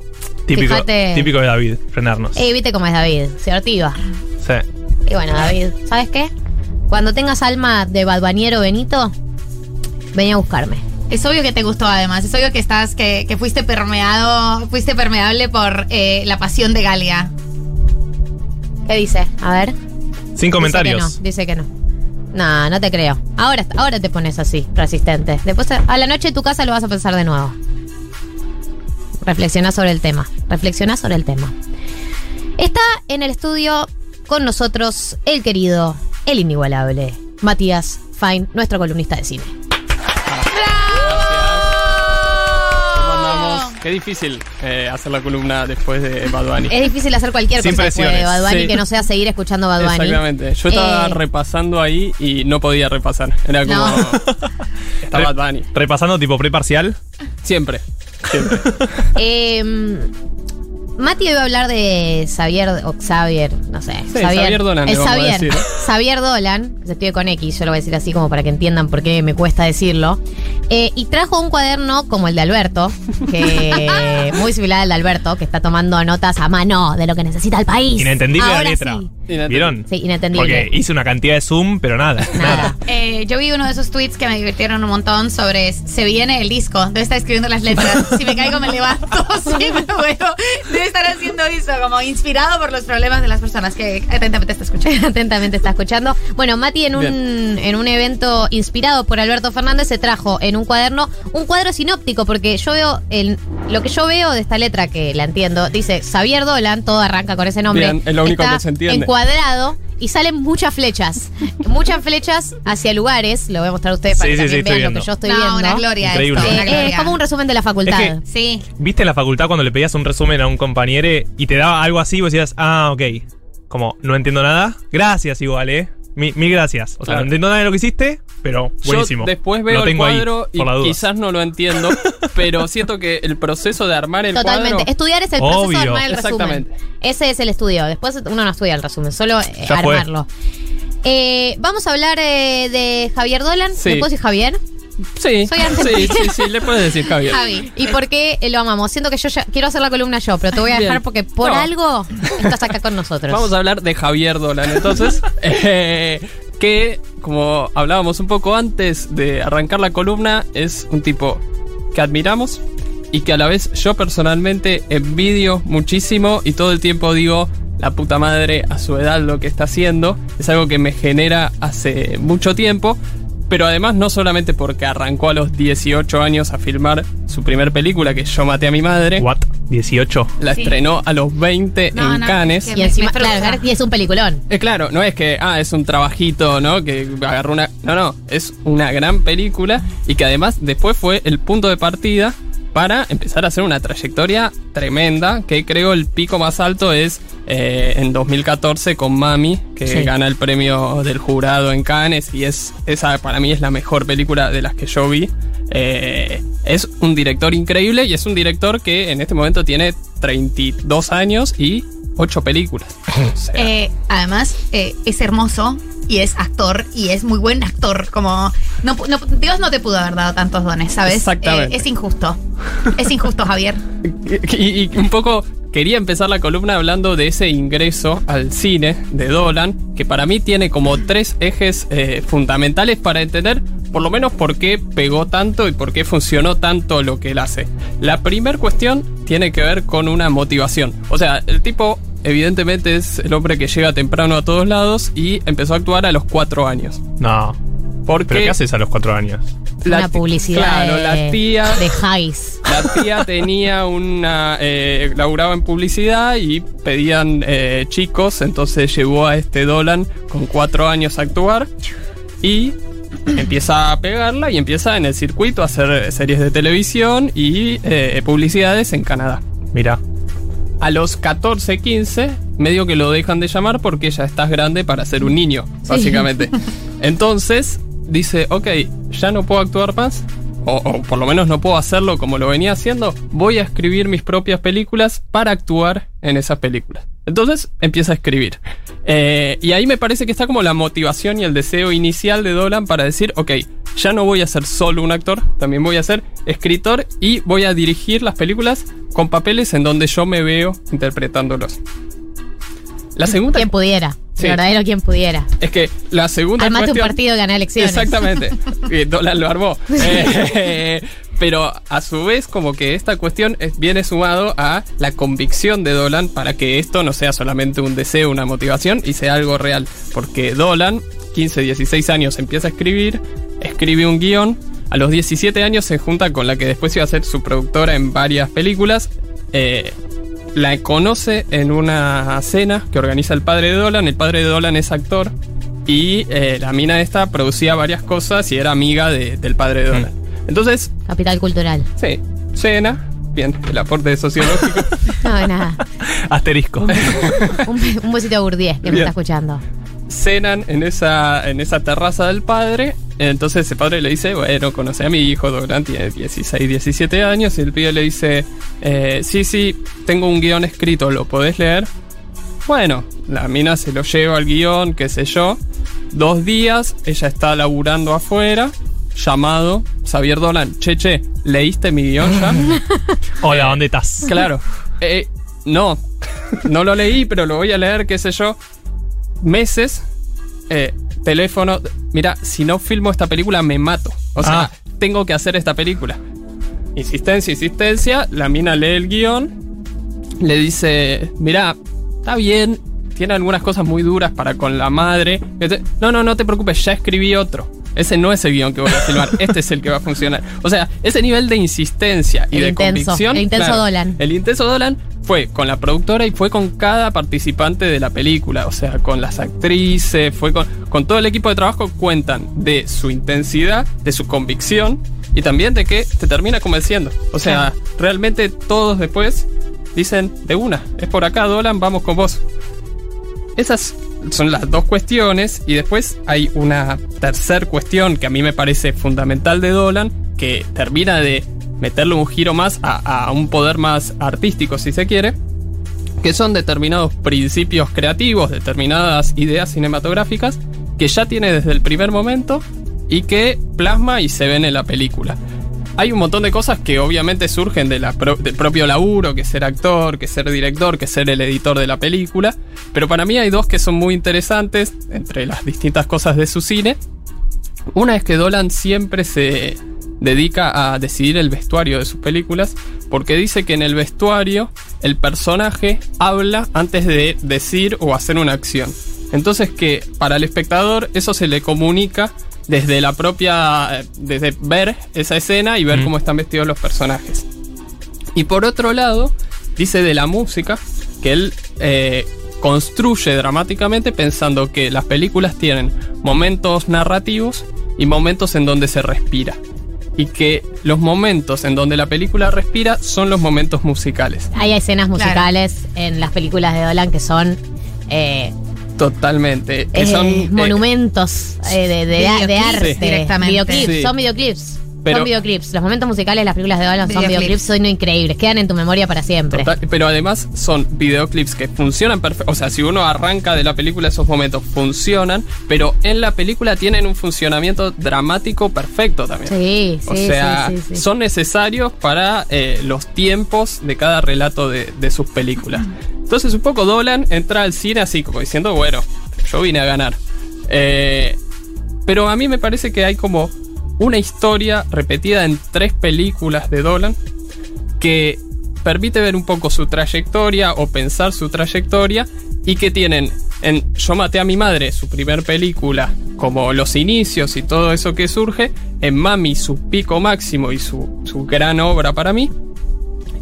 Típico, Fíjate. típico de David, frenarnos. Eh, viste cómo es David, se activa. Sí. Y bueno, David, ¿sabes qué? Cuando tengas alma de badbaniero Benito, vení a buscarme. Es obvio que te gustó además, es obvio que estás, que, que fuiste permeado, fuiste permeable por eh, la pasión de Galia. ¿Qué dice? A ver. Sin comentarios. Dice que no. Dice que no. No, no te creo. Ahora, ahora te pones así, resistente. Después a la noche en tu casa lo vas a pensar de nuevo. Reflexiona sobre el tema. Reflexiona sobre el tema. Está en el estudio con nosotros el querido, el inigualable, Matías Fine, nuestro columnista de cine. Qué difícil eh, hacer la columna después de Bad Bunny. Es difícil hacer cualquier Sin cosa después de. Bad Bunny Sí. que no sea seguir escuchando Bad Bunny. Exactamente. Yo estaba Eh, repasando ahí y no podía repasar. Era como. No. Está Re- Bad Bunny. Repasando tipo preparcial. Siempre. Siempre. Eh, Mati iba a hablar de Xavier, o Xavier, no sé. Sí, Xavier Dolan, El vamos a Xavier. decir. Xavier Dolan, que se escribe con X, yo lo voy a decir así como para que entiendan por qué me cuesta decirlo. Eh, y trajo un cuaderno como el de Alberto, que muy similar al de Alberto, que está tomando notas a mano de lo que necesita el país. Inentendible la letra. sí. ¿Vieron? Sí, inentendible. Porque hice una cantidad de zoom, pero nada. Nada. Eh, yo vi uno de esos tweets que me divirtieron un montón sobre se viene el disco, debe estar escribiendo las letras. Si me caigo me levanto, si me muevo, debe estar haciendo eso, como inspirado por los problemas de las personas que atentamente está escuchando. Atentamente está escuchando. Bueno, Mati en un, en un evento inspirado por Alberto Fernández se trajo en un cuaderno un cuadro sinóptico, porque yo veo el, lo que yo veo de esta letra, que la entiendo, dice Xavier Dolan, todo arranca con ese nombre. Bien, es lo único está que se entiende. Y salen muchas flechas. muchas flechas hacia lugares. Lo voy a mostrar a ustedes para Sí, que sí, vean lo que yo estoy No, viendo. una gloria Increíble. esto, una Eh, gloria. es como un resumen de la facultad. Es que- Sí. ¿Viste en la facultad cuando le pedías un resumen a un compañero y te daba algo así y vos decías, ah, ok. Como, no entiendo nada. Gracias igual, eh. Mi- mil gracias. O sea, Claro. no entiendo nada de lo que hiciste, pero buenísimo. Yo después Lo veo el tengo ahí, cuadro y por la duda. quizás no lo entiendo, pero siento que el proceso de armar el Totalmente. cuadro. Estudiar es el proceso de armar el resumen. Exactamente. Ese es el estudio. Después uno no estudia el resumen, solo eh, Ya fue. armarlo. Eh, vamos a hablar eh, de Javier Dolan. Sí. ¿Le puedo decir Javier? Sí, Soy sí, sí, sí, le puedes decir Javier. Javi. ¿Y por qué lo amamos? Siento que yo ya quiero hacer la columna yo, pero te voy a Bien. dejar porque por No. algo estás acá con nosotros. Vamos a hablar de Javier Dolan, entonces. eh, que, como hablábamos un poco antes de arrancar la columna, es un tipo que admiramos, y que a la vez yo personalmente envidio muchísimo y todo el tiempo digo, la puta madre a su edad lo que está haciendo, es algo que me genera hace mucho tiempo, pero además no solamente porque arrancó a los 18 años a filmar su primer película, que yo maté a mi madre. ¿What? ¿18? La Sí. estrenó a los 20 No, en no, Cannes. es que Y encima, claro, y es un peliculón. Eh, claro, no es que, ah, es un trabajito, ¿no? Que agarró una. No, no, es una gran película y que además después fue el punto de partida para empezar a hacer una trayectoria tremenda, que creo el pico más alto es eh, en 2014 con Mami, que Sí. gana el premio del jurado en Cannes y es esa para mí es la mejor película de las que yo vi. Eh, es un director increíble y es un director que en este momento tiene 32 años y 8 películas. O sea, Eh, además, eh, es hermoso y es actor y es muy buen actor. Como no, Dios no te pudo haber dado tantos dones, ¿sabes? Exactamente. Eh, es injusto. Es injusto, Javier. y, y un poco quería empezar la columna hablando de ese ingreso al cine de Dolan, que para mí tiene como tres ejes eh, fundamentales para entender por lo menos por qué pegó tanto y por qué funcionó tanto lo que él hace. La primera cuestión tiene que ver con una motivación. O sea, el tipo evidentemente es el hombre que llega temprano a todos lados y empezó a actuar a los cuatro años. No. Porque ¿Pero qué haces a los cuatro años? Una publicidad Claro, de, la tía de Highs. la tía tenía una. Eh, laburaba en publicidad y pedían eh, chicos, entonces llevó a este Dolan con cuatro años a actuar y empieza a pegarla y empieza en el circuito a hacer series de televisión y eh, publicidades en Canadá. Mira. A los 14, 15, medio que lo dejan de llamar porque ya estás grande para ser un niño, Sí. básicamente. Entonces dice, ok, ya no puedo actuar más, o, o por lo menos no puedo hacerlo como lo venía haciendo, voy a escribir mis propias películas para actuar en esas películas. Entonces empieza a escribir. Eh, y ahí me parece que está como la motivación y el deseo inicial de Dolan para decir, ok, ya no voy a ser solo un actor, también voy a ser escritor y voy a dirigir las películas con papeles en donde yo me veo interpretándolos. La segunda... Quien pudiera. Sí. Verdadero quien pudiera. Es que la segunda Armaste un cuestión- partido y gané elecciones. Exactamente. Dolan lo armó. Eh, pero a su vez, como que esta cuestión es- viene sumado a la convicción de Dolan para que esto no sea solamente un deseo, una motivación y sea algo real. Porque Dolan, 15, 16 años, empieza a escribir, escribe un guion. A los 17 años se junta con la que después iba a ser su productora en varias películas. Eh, la conoce en una cena que organiza el padre de Dolan. El padre de Dolan es actor. Y eh, la mina esta producía varias cosas y era amiga de- del padre de Dolan. Entonces, Capital cultural. sí, cena. Bien, el aporte sociológico. No, nada. Asterisco. Un, un besito a Gurdiez que me está escuchando. cenan en esa, en esa terraza del padre. Entonces el padre le dice, bueno, conoce a mi hijo, Dolan tiene 16, 17 años. Y el pibe le dice, eh, sí, sí, tengo un guion escrito, ¿lo podés leer? Bueno, la mina se lo lleva al guion, qué sé yo. Dos días, ella está laburando afuera, llamado Xavier Dolan. Che, che, ¿leíste mi guion ya? Hola, ¿dónde estás? Claro. Eh, no, no lo leí, pero lo voy a leer, qué sé yo. Meses, eh, teléfono. Mira, si no filmo esta película, me mato. O sea, Ah. tengo que hacer esta película. Insistencia, insistencia. La mina lee el guion. Le dice: Mira, está bien. Tiene algunas cosas muy duras para con la madre. No, no, no te preocupes, ya escribí otro. Ese no es el guion que voy a filmar, este es el que va a funcionar. O sea, ese nivel de insistencia y El de intenso, convicción. el intenso Dolan. El intenso Dolan fue con la productora y fue con cada participante de la película. O sea, con las actrices, fue con, con todo el equipo de trabajo. Cuentan de su intensidad, de su convicción y también de que te termina convenciendo. O sea, realmente todos después dicen de una, es por acá, Dolan, vamos con vos. Esas son las dos cuestiones y después hay una tercer cuestión que a mí me parece fundamental de Dolan, que termina de meterle un giro más a, a un poder más artístico, si se quiere, que son determinados principios creativos, determinadas ideas cinematográficas, que ya tiene desde el primer momento y que plasma y se ven en la película. Hay un montón de cosas que obviamente surgen del propio laburo, que ser actor, que ser director, que ser el editor de la película, pero para mí hay dos que son muy interesantes entre las distintas cosas de su cine. Una es que Dolan siempre se dedica a decidir el vestuario de sus películas, porque dice que en el vestuario el personaje habla antes de decir o hacer una acción. Entonces que para el espectador eso se le comunica desde la propia, desde ver esa escena y ver Mm. cómo están vestidos los personajes. Y por otro lado, dice de la música que él eh, construye dramáticamente pensando que las películas tienen momentos narrativos y momentos en donde se respira. Y que los momentos en donde la película respira son los momentos musicales. Hay escenas musicales en las películas de Dolan que son eh, Totalmente. Que eh, son, eh, monumentos eh, de, de- arte. sí, directamente. Videoclips, Sí. son videoclips. Pero- son videoclips. Los momentos musicales de las películas de Dolan son Videoclips. son increíbles. Quedan en tu memoria para siempre. Total- pero además son videoclips que funcionan perfecto. O sea, si uno arranca de la película, esos momentos funcionan, pero en la película tienen un funcionamiento dramático perfecto también. Sí, sí, o sea, sí, sí, sí. son necesarios para eh, los tiempos de cada relato de, de sus películas. Entonces, un poco Dolan entra al cine así, como diciendo, bueno, yo vine a ganar. Eh, pero a mí me parece que hay como una historia repetida en tres películas de Dolan que permite ver un poco su trayectoria o pensar su trayectoria y que tienen en Yo maté a mi madre, su primer película, como los inicios y todo eso que surge, en Mami su pico máximo y su, su gran obra para mí,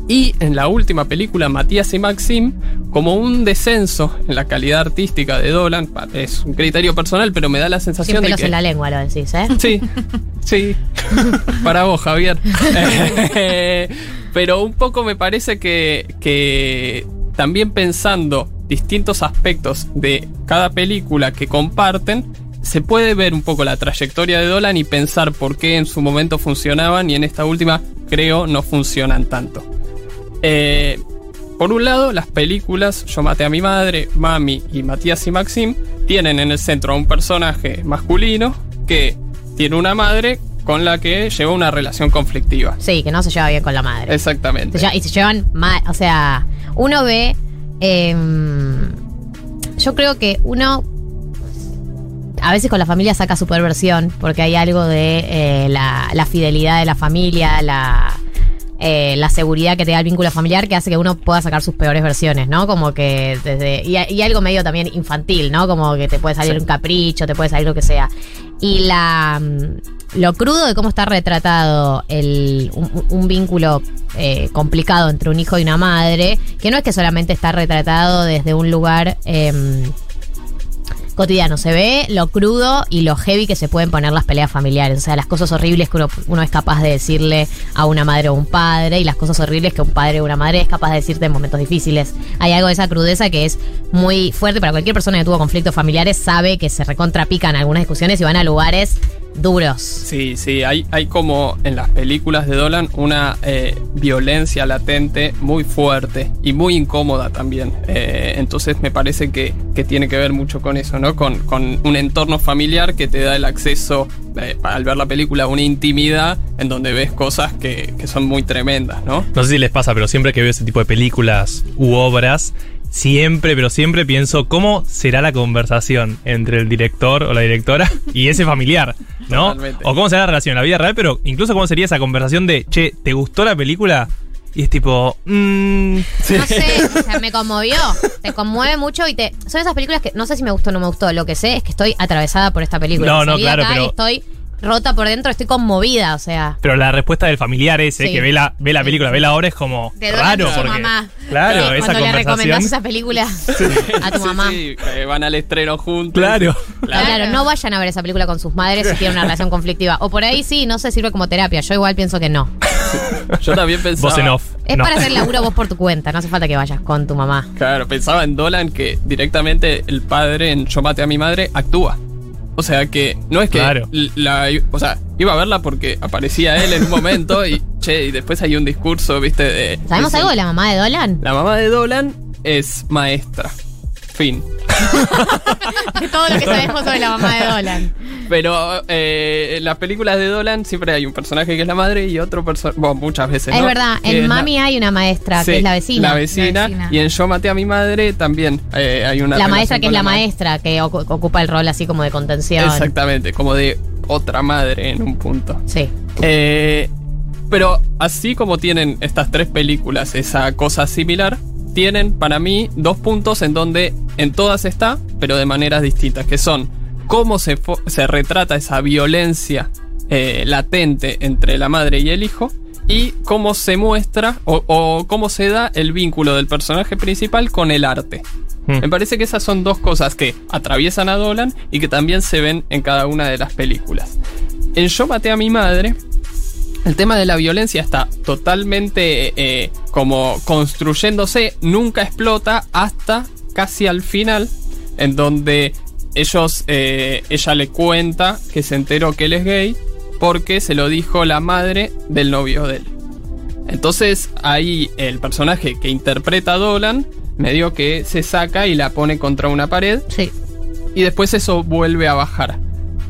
y en la última película, Matías y Maxim, como un descenso en la calidad artística de Dolan, es un criterio personal, pero me da la Sin sensación de que... en la lengua lo decís, ¿eh? Sí, sí. Para vos, Javier. Pero un poco me parece que, que también pensando distintos aspectos de cada película que comparten, se puede ver un poco la trayectoria de Dolan y pensar por qué en su momento funcionaban y en esta última creo no funcionan tanto. Eh, por un lado, las películas Yo maté a mi madre, Mami y Matías y Maxim tienen en el centro a un personaje masculino que tiene una madre con la que lleva una relación conflictiva. Sí, que no se lleva bien con la madre. Exactamente. Se lleva- y se llevan mal. O sea, uno ve. em, yo creo que uno. A veces con la familia saca su perversión, porque hay algo de eh, la, la fidelidad de la familia, la, eh, la seguridad que te da el vínculo familiar que hace que uno pueda sacar sus peores versiones, ¿no? Como que desde. Y, y algo medio también infantil, ¿no? Como que te puede salir Sí. un capricho, te puede salir lo que sea. Y la. mm, Lo crudo de cómo está retratado el, un, un vínculo eh, complicado entre un hijo y una madre, que no es que solamente está retratado desde un lugar em, cotidiano, se ve lo crudo y lo heavy que se pueden poner las peleas familiares, o sea, las cosas horribles que uno, uno es capaz de decirle a una madre o un padre y las cosas horribles que un padre o una madre es capaz de decirte en momentos difíciles. Hay algo de esa crudeza que es muy fuerte para cualquier persona que tuvo conflictos familiares, sabe que se recontrapican algunas discusiones y van a lugares duros. Sí, sí, hay, hay como en las películas de Dolan una eh, violencia latente muy fuerte y muy incómoda también. Eh, entonces me parece que, que tiene que ver mucho con eso, ¿no? Con, con un entorno familiar que te da el acceso, eh, al ver la película, a una intimidad en donde ves cosas que, que son muy tremendas, ¿no? No sé si les pasa, pero siempre que veo ese tipo de películas u obras, siempre, pero siempre pienso cómo será la conversación entre el director o la directora y ese familiar, ¿no? Totalmente. O cómo será la relación en la vida real, pero incluso cómo sería esa conversación de, che, ¿te gustó la película? Y es tipo, mmm, No sé, o sea, me conmovió. Te conmueve mucho y te. Son esas películas que no sé si me gustó o no me gustó. Lo que sé es que estoy atravesada por esta película. No, no, claro, acá pero- y estoy rota por dentro, estoy conmovida, o sea. Pero la respuesta del familiar ese Sí. que ve la, ve la película, ve la obra, es como De raro. Porque, mamá. Claro, Eh, esa Cuando le recomendás conversación. esa película a tu Sí, mamá. sí, que van al estreno juntos. Claro. Claro. no vayan a ver esa película con sus madres si tienen una relación conflictiva. O por ahí sí, no se sirve como terapia. Yo igual pienso que no. Yo también pensaba. Voz en off. Es No. para hacer laburo vos por tu cuenta. No hace falta que vayas con tu mamá. Claro, pensaba en Dolan que directamente el padre en Yo maté a mi madre actúa. O sea que no es que Claro. la, o sea, iba a verla porque aparecía él en un momento y che, y después hay un discurso, ¿viste? De, ¿Sabemos de- algo de la mamá de Dolan? La mamá de Dolan es maestra. Fin. De todo lo que sabemos sobre la mamá de Dolan. Pero eh, en las películas de Dolan siempre hay un personaje que es la madre y otro personaje. Bueno, muchas veces. Es ¿no? verdad, Que en es la- Mami hay una maestra Sí, que es la vecina. La vecina. La vecina. Y en Yo maté a mi madre también eh, hay una. La maestra que es la ma- maestra, que ocu- ocupa el rol así como de contención. Exactamente, como de otra madre en un punto. Sí. Eh, pero así como tienen estas tres películas esa cosa similar, tienen para mí dos puntos en donde en todas está, pero de maneras distintas, que son cómo se, se retrata esa violencia eh, latente entre la madre y el hijo y cómo se muestra o, o cómo se da el vínculo del personaje principal con el arte. Hmm. Me parece que esas son dos cosas que atraviesan a Dolan y que también se ven en cada una de las películas. En Yo maté a mi madre, el tema de la violencia está totalmente eh, como construyéndose, nunca explota hasta casi al final, en donde ellos, eh, ella le cuenta que se enteró que él es gay porque se lo dijo la madre del novio de él. Entonces ahí el personaje que interpreta a Dolan medio que se saca y la pone contra una pared. Y después eso vuelve a bajar.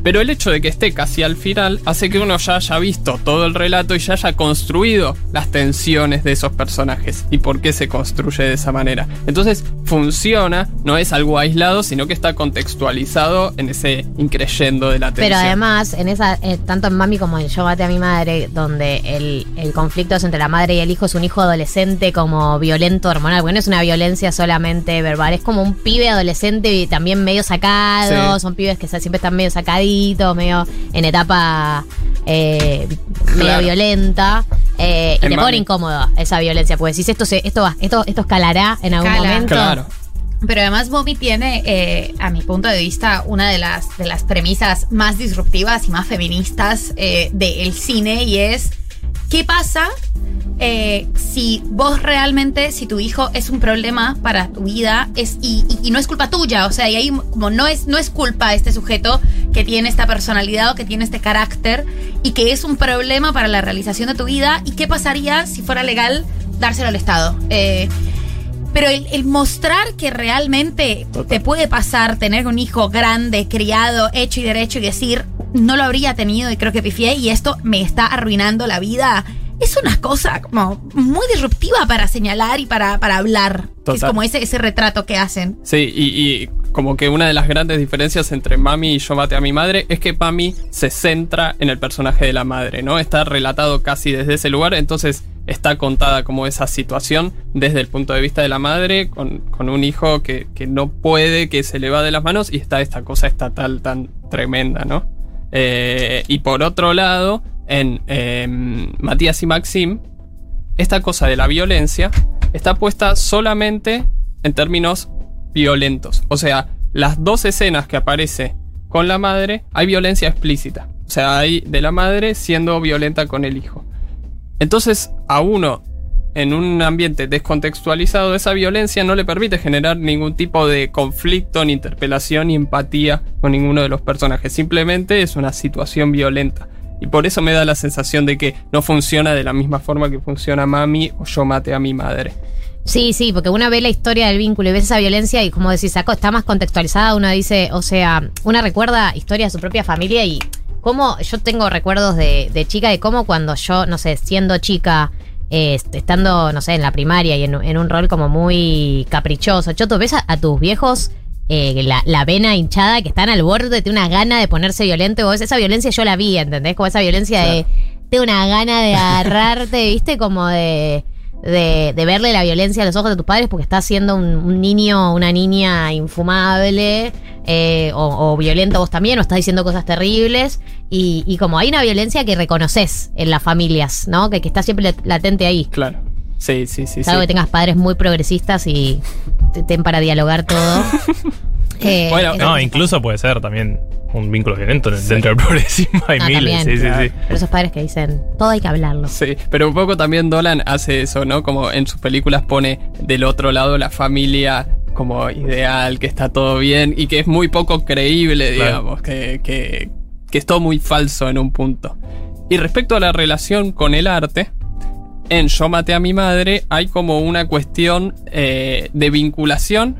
Pero el hecho de que esté casi al final hace que uno ya haya visto todo el relato y ya haya construido las tensiones de esos personajes y por qué se construye de esa manera. Entonces funciona, no es algo aislado, sino que está contextualizado en ese increyendo de la tensión. Pero además, en esa, eh, tanto en Mami como en Yo maté a mi madre, donde el, el conflicto es entre la madre y el hijo, es un hijo adolescente como violento hormonal, porque no es una violencia solamente verbal, es como un pibe adolescente y también medio sacado, Sí. son pibes que siempre están medio sacaditos, medio en etapa eh, medio Claro. violenta. eh, y te pone incómoda esa violencia, porque decís esto se, esto va, esto, esto escalará en algún Cala. momento. Pero además Bobby tiene, eh, a mi punto de vista, una de las, de las premisas más disruptivas y más feministas eh, del cine y es, ¿qué pasa eh, si vos realmente, si tu hijo es un problema para tu vida es, y, no es culpa tuya? O sea, y ahí como no es, no es culpa de este sujeto que tiene esta personalidad o que tiene este carácter y que es un problema para la realización de tu vida. ¿Y qué pasaría si fuera legal dárselo al Estado? Eh, pero el, el mostrar que realmente te puede pasar tener un hijo grande, criado, hecho y derecho y decir, no lo habría tenido y creo que pifié y esto me está arruinando la vida, es una cosa como muy disruptiva para señalar y para, para hablar. que Es como ese, ese retrato que hacen. Sí, y, y como que una de las grandes diferencias entre Mami y Yo maté a mi madre es que Mami se centra en el personaje de la madre, ¿no? Está relatado casi desde ese lugar, entonces está contada como esa situación desde el punto de vista de la madre con, un hijo que, que no puede, que se le va de las manos y está esta cosa estatal tan tremenda, ¿no? Eh, y por otro lado, en em, Matías y Maxim, esta cosa de la violencia está puesta solamente en términos violentos. O sea, las dos escenas que aparece con la madre, hay violencia explícita. O sea, hay de la madre siendo violenta con el hijo. Entonces, a uno, en un ambiente descontextualizado, esa violencia no le permite generar ningún tipo de conflicto, ni interpelación, ni empatía con ninguno de los personajes. Simplemente es una situación violenta. Y por eso me da la sensación de que no funciona de la misma forma que funciona Mami o Yo maté a mi madre. Sí, sí, porque uno ve la historia del vínculo y ves esa violencia y como decís, saco, está más contextualizada, uno dice, o sea, una recuerda historia de su propia familia y cómo yo tengo recuerdos de, de chica de cómo cuando yo, no sé, siendo chica, eh, est- estando, no sé, en la primaria y en, en un rol como muy caprichoso, Choto, ves a, a tus viejos eh, la, la vena hinchada que están al borde de una gana de ponerse violento, vos esa violencia yo la vi, ¿entendés? Como esa violencia de, de una gana de agarrarte, ¿viste? Como de de, de verle la violencia a los ojos de tus padres porque estás siendo un, niño una niña infumable eh, o, o violento vos también o estás diciendo cosas terribles y, y como hay una violencia que reconoces en las familias, ¿no? Que, que está siempre latente ahí. Claro. Sí, sí, sí. Salvo sí. que tengas padres muy progresistas y te ten para dialogar todo. Eh, es- no, incluso puede ser también un vínculo violento dentro del progresismo. Hay Ah, miles, también. sí, sí, sí. Pero esos padres que dicen, todo hay que hablarlo. Sí, pero un poco también Dolan hace eso, ¿no? Como en sus películas pone del otro lado la familia como ideal, que está todo bien y que es muy poco creíble, Claro. digamos, que, que, que es todo muy falso en un punto. Y respecto a la relación con el arte, en Yo maté a mi madre hay como una cuestión eh, de vinculación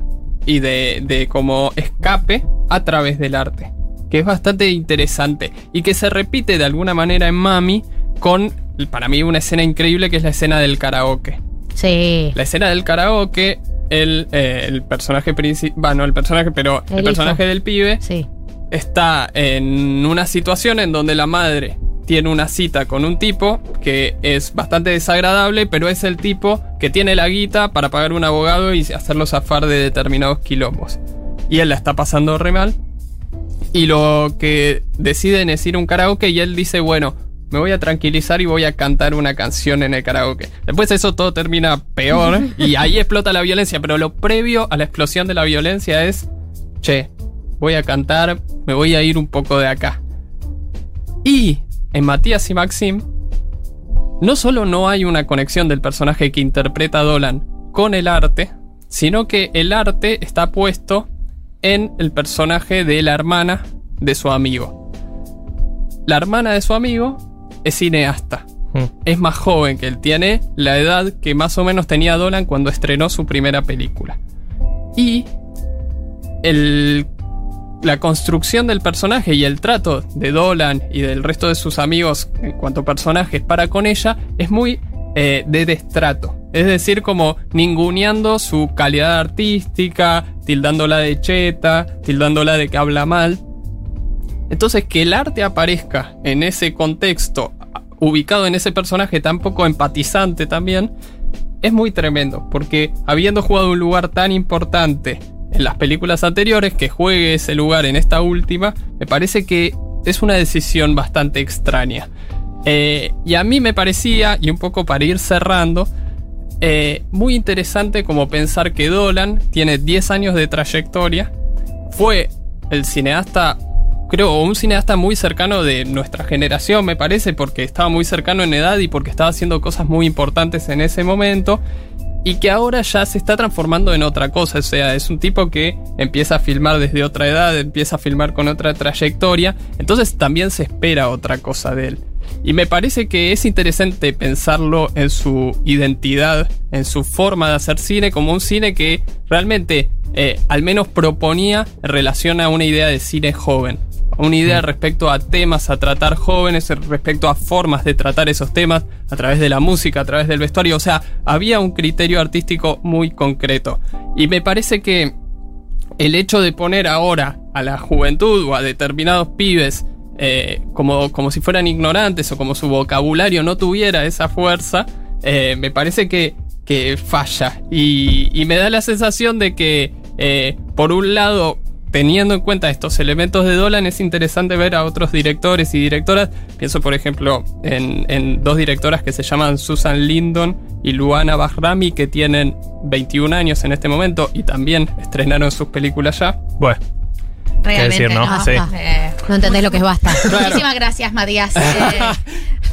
y de, de como escape a través del arte, que es bastante interesante y que se repite de alguna manera en Mami con, para mí, una escena increíble que es la escena del karaoke. Sí. La escena del karaoke, el, eh, el personaje principal, no el personaje, pero el, El personaje del pibe, Sí. está en una situación en donde la madre tiene una cita con un tipo que es bastante desagradable, pero es el tipo que tiene la guita para pagar un abogado y hacerlo zafar de determinados quilombos. Y él la está pasando re mal. Y lo que deciden es ir a un karaoke y él dice, bueno, me voy a tranquilizar y voy a cantar una canción en el karaoke. Después eso todo termina peor y ahí explota la violencia, pero lo previo a la explosión de la violencia es, che, voy a cantar, me voy a ir un poco de acá. Y en Matías y Maxim, no solo no hay una conexión del personaje que interpreta a Dolan con el arte, sino que el arte está puesto en el personaje de la hermana de su amigo. La hermana de su amigo es cineasta. Es más joven que él, tiene la edad que más o menos tenía Dolan cuando estrenó su primera película. Y el la construcción del personaje y el trato de Dolan y del resto de sus amigos en cuanto a personajes para con ella es muy eh, de destrato. Es decir, como ninguneando su calidad artística, tildándola de cheta, tildándola de que habla mal. Entonces, que el arte aparezca en ese contexto, ubicado en ese personaje tan poco empatizante también, es muy tremendo, porque habiendo jugado un lugar tan importante en las películas anteriores, que juegue ese lugar en esta última, me parece que es una decisión bastante extraña. Eh, y a mí me parecía, y un poco para ir cerrando, eh, muy interesante como pensar que Dolan tiene 10 años de trayectoria, fue el cineasta, creo, un cineasta muy cercano de nuestra generación, me parece, porque estaba muy cercano en edad y porque estaba haciendo cosas muy importantes en ese momento, y que ahora ya se está transformando en otra cosa. O sea, es un tipo que empieza a filmar desde otra edad, empieza a filmar con otra trayectoria, entonces también se espera otra cosa de él. Y me parece que es interesante pensarlo en su identidad, en su forma de hacer cine, como un cine que realmente eh, al menos proponía en relación a una idea de cine joven una idea respecto a temas a tratar jóvenes, respecto a formas de tratar esos temas, a través de la música, a través del vestuario. O sea, había un criterio artístico muy concreto. Y me parece que el hecho de poner ahora a la juventud o a determinados pibes eh, como, como si fueran ignorantes o como su vocabulario no tuviera esa fuerza, eh, me parece que, que falla. Y, me da la sensación de que, eh, por un lado, teniendo en cuenta estos elementos de Dolan, es interesante ver a otros directores y directoras. Pienso, por ejemplo, en, dos directoras que se llaman Susan Lindon y Luana Bahrami, que tienen 21 años en este momento y también estrenaron sus películas ya. Bueno. Realmente, decir, ¿no? no, Sí. eh, No entendés lo que es basta. Muchísimas gracias, Matías. Eh,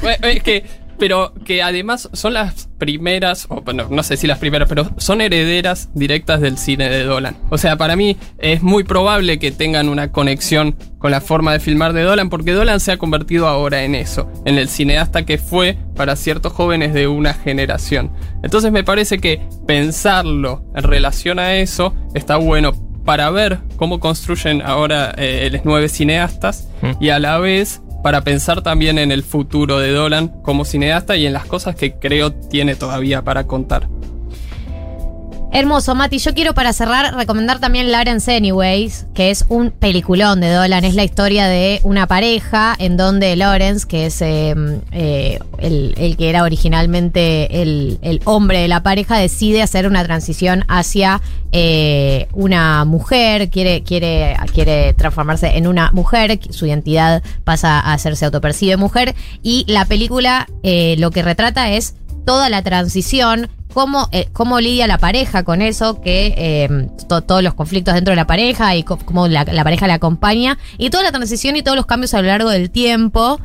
Bueno, es que, pero que además son las primeras, o bueno, no sé si las primeras, pero son herederas directas del cine de Dolan. O sea, para mí es muy probable que tengan una conexión con la forma de filmar de Dolan, porque Dolan se ha convertido ahora en eso, en el cineasta que fue para ciertos jóvenes de una generación. Entonces me parece que pensarlo en relación a eso está bueno para ver cómo construyen ahora eh, los nueve cineastas y a la vez para pensar también en el futuro de Dolan como cineasta y en las cosas que creo tiene todavía para contar. Hermoso, Mati. Yo quiero para cerrar recomendar también Lawrence Anyways, que es un peliculón de Dolan. Es la historia de una pareja en donde Lawrence, que es eh, eh, el, que era originalmente el, el hombre de la pareja, decide hacer una transición hacia eh, una mujer, quiere, quiere, quiere transformarse en una mujer, su identidad pasa a hacerse autopercibe mujer, y la película eh, lo que retrata es toda la transición, cómo, eh, cómo lidia la pareja con eso, que eh, to- todos los conflictos dentro de la pareja y cómo la pareja la acompaña, y toda la transición y todos los cambios a lo largo del tiempo.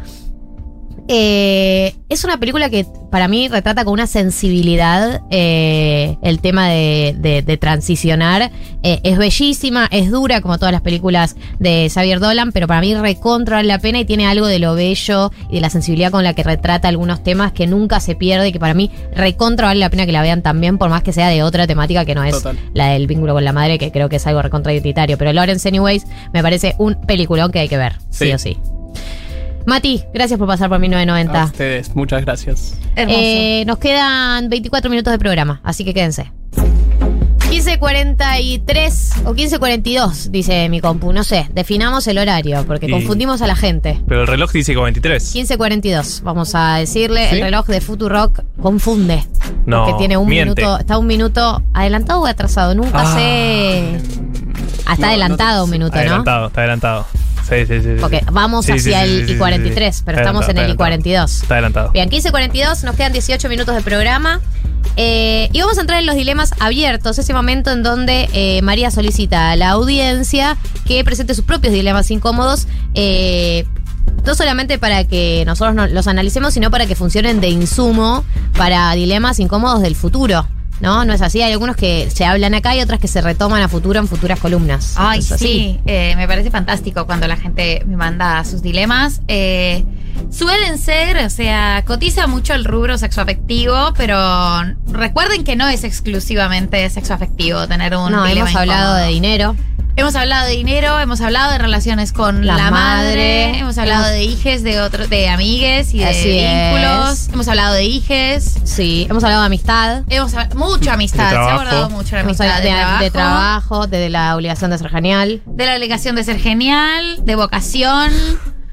Eh, es una película que para mí retrata con una sensibilidad eh, el tema de, de- de transicionar. Eh, es bellísima, es dura como todas las películas de Xavier Dolan, pero para mí recontra vale la pena y tiene algo de lo bello y de la sensibilidad con la que retrata algunos temas que nunca se pierde y que para mí recontra vale la pena que la vean también, por más que sea de otra temática que no es Total. la del vínculo con la madre, que creo que es algo recontra identitario. Pero Lawrence Anyways me parece un peliculón que hay que ver, sí, Sí. o sí. Mati, gracias por pasar por A 1990. ustedes, muchas gracias. hermoso. Eh, nos quedan 24 minutos de programa, así que quédense. 15.43 o 15.42, dice mi compu. No sé, definamos el horario porque Y- confundimos a la gente. Pero el reloj dice como 23. 15.42, vamos a decirle. ¿Sí? El reloj de Futurock confunde. No, porque tiene un miente. minuto, está un minuto adelantado o atrasado. Nunca Ah. sé. Ah, está No, adelantado no- un minuto, ¿no? Adelantado, está adelantado. Sí, sí, sí. Porque vamos Sí, hacia sí, el sí, sí, I-43, sí. pero estamos en el adelantado, I-42. Está adelantado. Bien, 15.42, nos quedan 18 minutos de programa. Eh, y vamos a entrar en los dilemas abiertos, ese momento en donde eh, María solicita a la audiencia que presente sus propios dilemas incómodos. eh, no solamente para que nosotros no- los analicemos, sino para que funcionen de insumo para dilemas incómodos del futuro. ¿No? No es así. Hay algunos que se hablan acá y otras que se retoman a futuro en futuras columnas. Ay, sí, eh, me parece fantástico cuando la gente me manda sus dilemas. Eh, suelen ser, o sea, cotiza mucho el rubro sexoafectivo, pero recuerden que no es exclusivamente sexoafectivo tener un No, dilema hemos hablado incómodo. de dinero. Hemos hablado de dinero, hemos hablado de relaciones con La la, madre, madre, hemos hablado hemos- de hijes, de otros, de amigues y de Así vínculos. es. Hemos hablado de hijes. Sí, hemos hablado de amistad. Hemos hablado mucha amistad, se ha abordado mucho la amistad hablado de, trabajo, de trabajo, de la obligación de ser genial, de la obligación de ser genial, de vocación,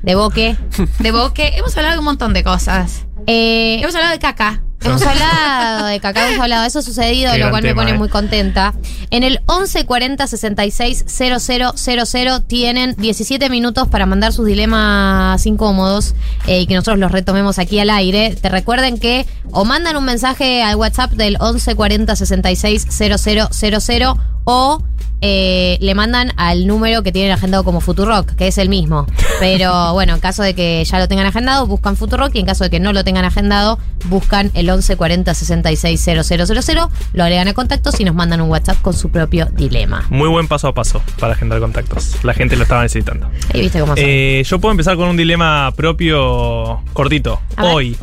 de boque. de boque. Hemos hablado de un montón de cosas. Eh, Hemos hablado de caca. Hemos hablado de cacao, hemos hablado de eso ha sucedido, Qué lo cual me tema, pone eh. muy contenta. En el 11 40 66 000 tienen 17 minutos para mandar sus dilemas incómodos eh, y que nosotros los retomemos aquí al aire. Te recuerden que o mandan un mensaje al WhatsApp del 11 40 66 000 o eh, le mandan al número que tienen agendado como Futurock, que es el mismo. Pero bueno, en caso de que ya lo tengan agendado, buscan Futurock y en caso de que no lo tengan agendado, buscan el 11 40 66 000, lo agregan a contactos y nos mandan un WhatsApp con su propio dilema. Muy buen paso a paso para agendar contactos. La gente lo estaba necesitando. Viste cómo. Eh, yo puedo empezar con un dilema propio cortito. Hoy,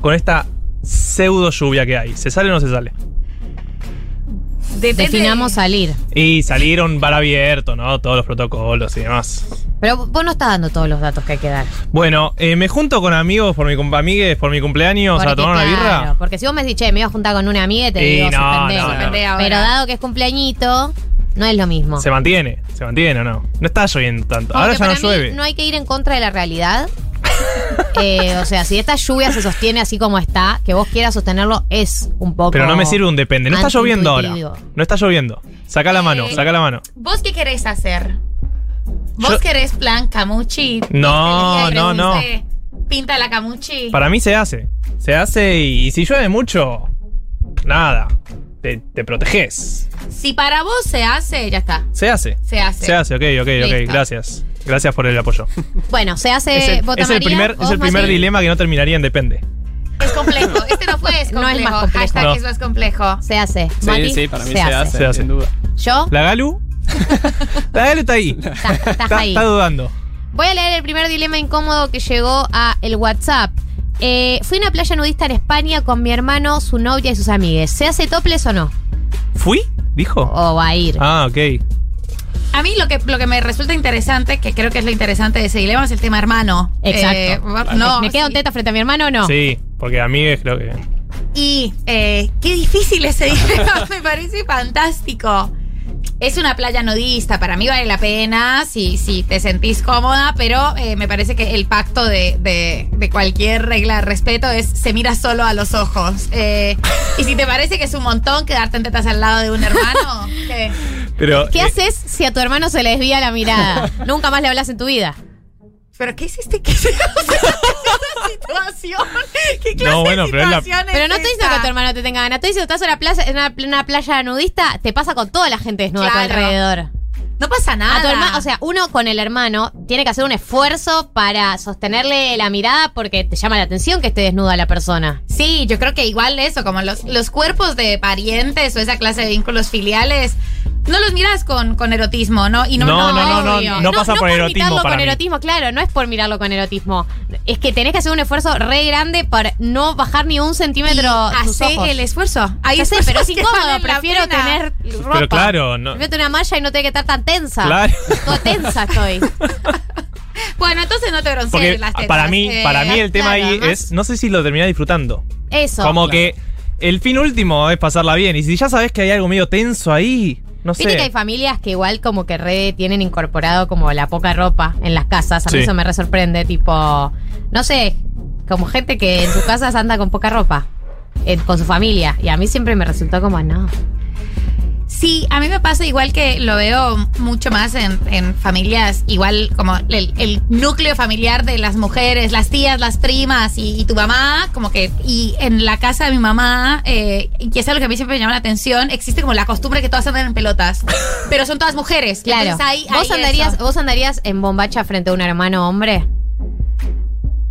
con esta pseudo lluvia que hay, ¿se sale o no se sale? Depende- Definamos salir. Y salieron bar abierto, ¿no? Todos los protocolos y demás. Pero vos no estás dando todos los datos que hay que dar. Bueno, eh, me junto con amigos por mi, cum- amigues por mi cumpleaños a Porque, tomar una claro, birra. Porque si vos me decís, che, me iba a juntar con una amiga, te Y digo, no, suspendé. no, no. Suspendé ahora. Pero dado que es cumpleañito, no es lo mismo. Se mantiene, se mantiene o no. No está lloviendo tanto. Como Ahora que ya no para mí llueve. No hay que ir en contra de la realidad. Eh, o sea, si esta lluvia se sostiene así como está, que vos quieras sostenerlo es un poco. Pero no me sirve un depende. No está lloviendo ahora. antiintuitivo. No está lloviendo. Saca la mano, Eh, saca la mano. ¿Vos qué querés hacer? ¿Vos Yo- querés plan camuchi? No, no, no. Pinta la camuchi. Para mí se hace. Se hace y, y si llueve mucho, nada. Te, te proteges. Si para vos se hace, ya está. Se hace. Se hace. Se hace, ok, ok, ok. Listo. Gracias. Gracias por el apoyo. Bueno, se hace. es el, vota es el primer, es el primer dilema que no terminaría en depende. Es complejo. Este no fue, es No complejo. es más complejo. Hashtag No. es más complejo. Se hace. Sí, Mati, sí, para mí se, se, hace. hace, Se hace. sin duda. Yo, ¿La Galu? La Galu está ahí. Está, ahí. está dudando. Voy a leer el primer dilema incómodo que llegó a el WhatsApp. Eh, fui a una playa nudista en España con mi hermano, su novia y sus amigues. ¿Se hace topless o no? ¿Fui? ¿Dijo? ¿O va a ir? Ah, ok. A mí lo que, lo que me resulta interesante, que creo que es lo interesante de ese dilema, es el tema hermano. Exacto. Eh, no, ¿Me quedo en sí. teta frente a mi hermano o no? Sí, porque a mí creo que. Y eh, qué difícil ese dilema, me parece fantástico. Es una playa nudista, para mí vale la pena si, si te sentís cómoda, pero eh, me parece que el pacto de, de- de cualquier regla de respeto es se mira solo a los ojos. Eh, y si te parece que es un montón quedarte en tetas al lado de un hermano, ¿qué? Pero, ¿Qué eh, haces si a tu hermano se le desvía la mirada? Nunca más le hablas en tu vida. ¿Pero qué hiciste? ¿Qué hiciste? ¿Qué clase No, bueno, de pero es la- es Pero no estoy diciendo que tu hermano te tenga ganas. Estoy diciendo que estás en una playa, en una, una playa nudista, te pasa con toda la gente desnuda a tu Claro. alrededor. No pasa nada. A tu hermano, o sea, uno con el hermano tiene que hacer un esfuerzo para sostenerle la mirada porque te llama la atención que esté desnuda la persona. Sí, yo creo que igual eso, como los, los cuerpos de parientes o esa clase de vínculos filiales, no los miras con, con erotismo, ¿no? Y no, No, no, no, obvio. no pasa por erotismo mirarlo para con mí. erotismo, claro, no es por mirarlo con erotismo. Es que tenés que hacer un esfuerzo re grande para no bajar ni un centímetro Y tus hace ojos. el esfuerzo. Ya sé, pero es incómodo, prefiero tener ropa. Pero claro, no. Prefiero tener una malla y no tener que estar tan tensa. Claro. Toda tensa estoy. Bueno, entonces no te broncees las tetas. para mí, eh, para mí el tema claro, ahí es, no sé si lo terminé disfrutando. Eso. Como Claro. que el fin último es pasarla bien. Y si ya sabes que hay algo medio tenso ahí, no Viste que hay sé. familias que igual como que re tienen incorporado como la poca ropa en las casas. A mí Sí. eso me re sorprende. Tipo, no sé, como gente que en sus casas anda con poca ropa. eh, con su familia. Y a mí siempre me resultó como, no. Sí, a mí me pasa igual que lo veo mucho más en, en familias, igual como el, el núcleo familiar de las mujeres, las tías, las primas y, y tu mamá, como que, y en la casa de mi mamá, eh, y es algo que a mí siempre me llama la atención, existe como la costumbre que todas andan en pelotas, pero son todas mujeres. Claro. Entonces hay- ¿Vos, hay andarías, eso. ¿Vos andarías en bombacha frente a un hermano hombre?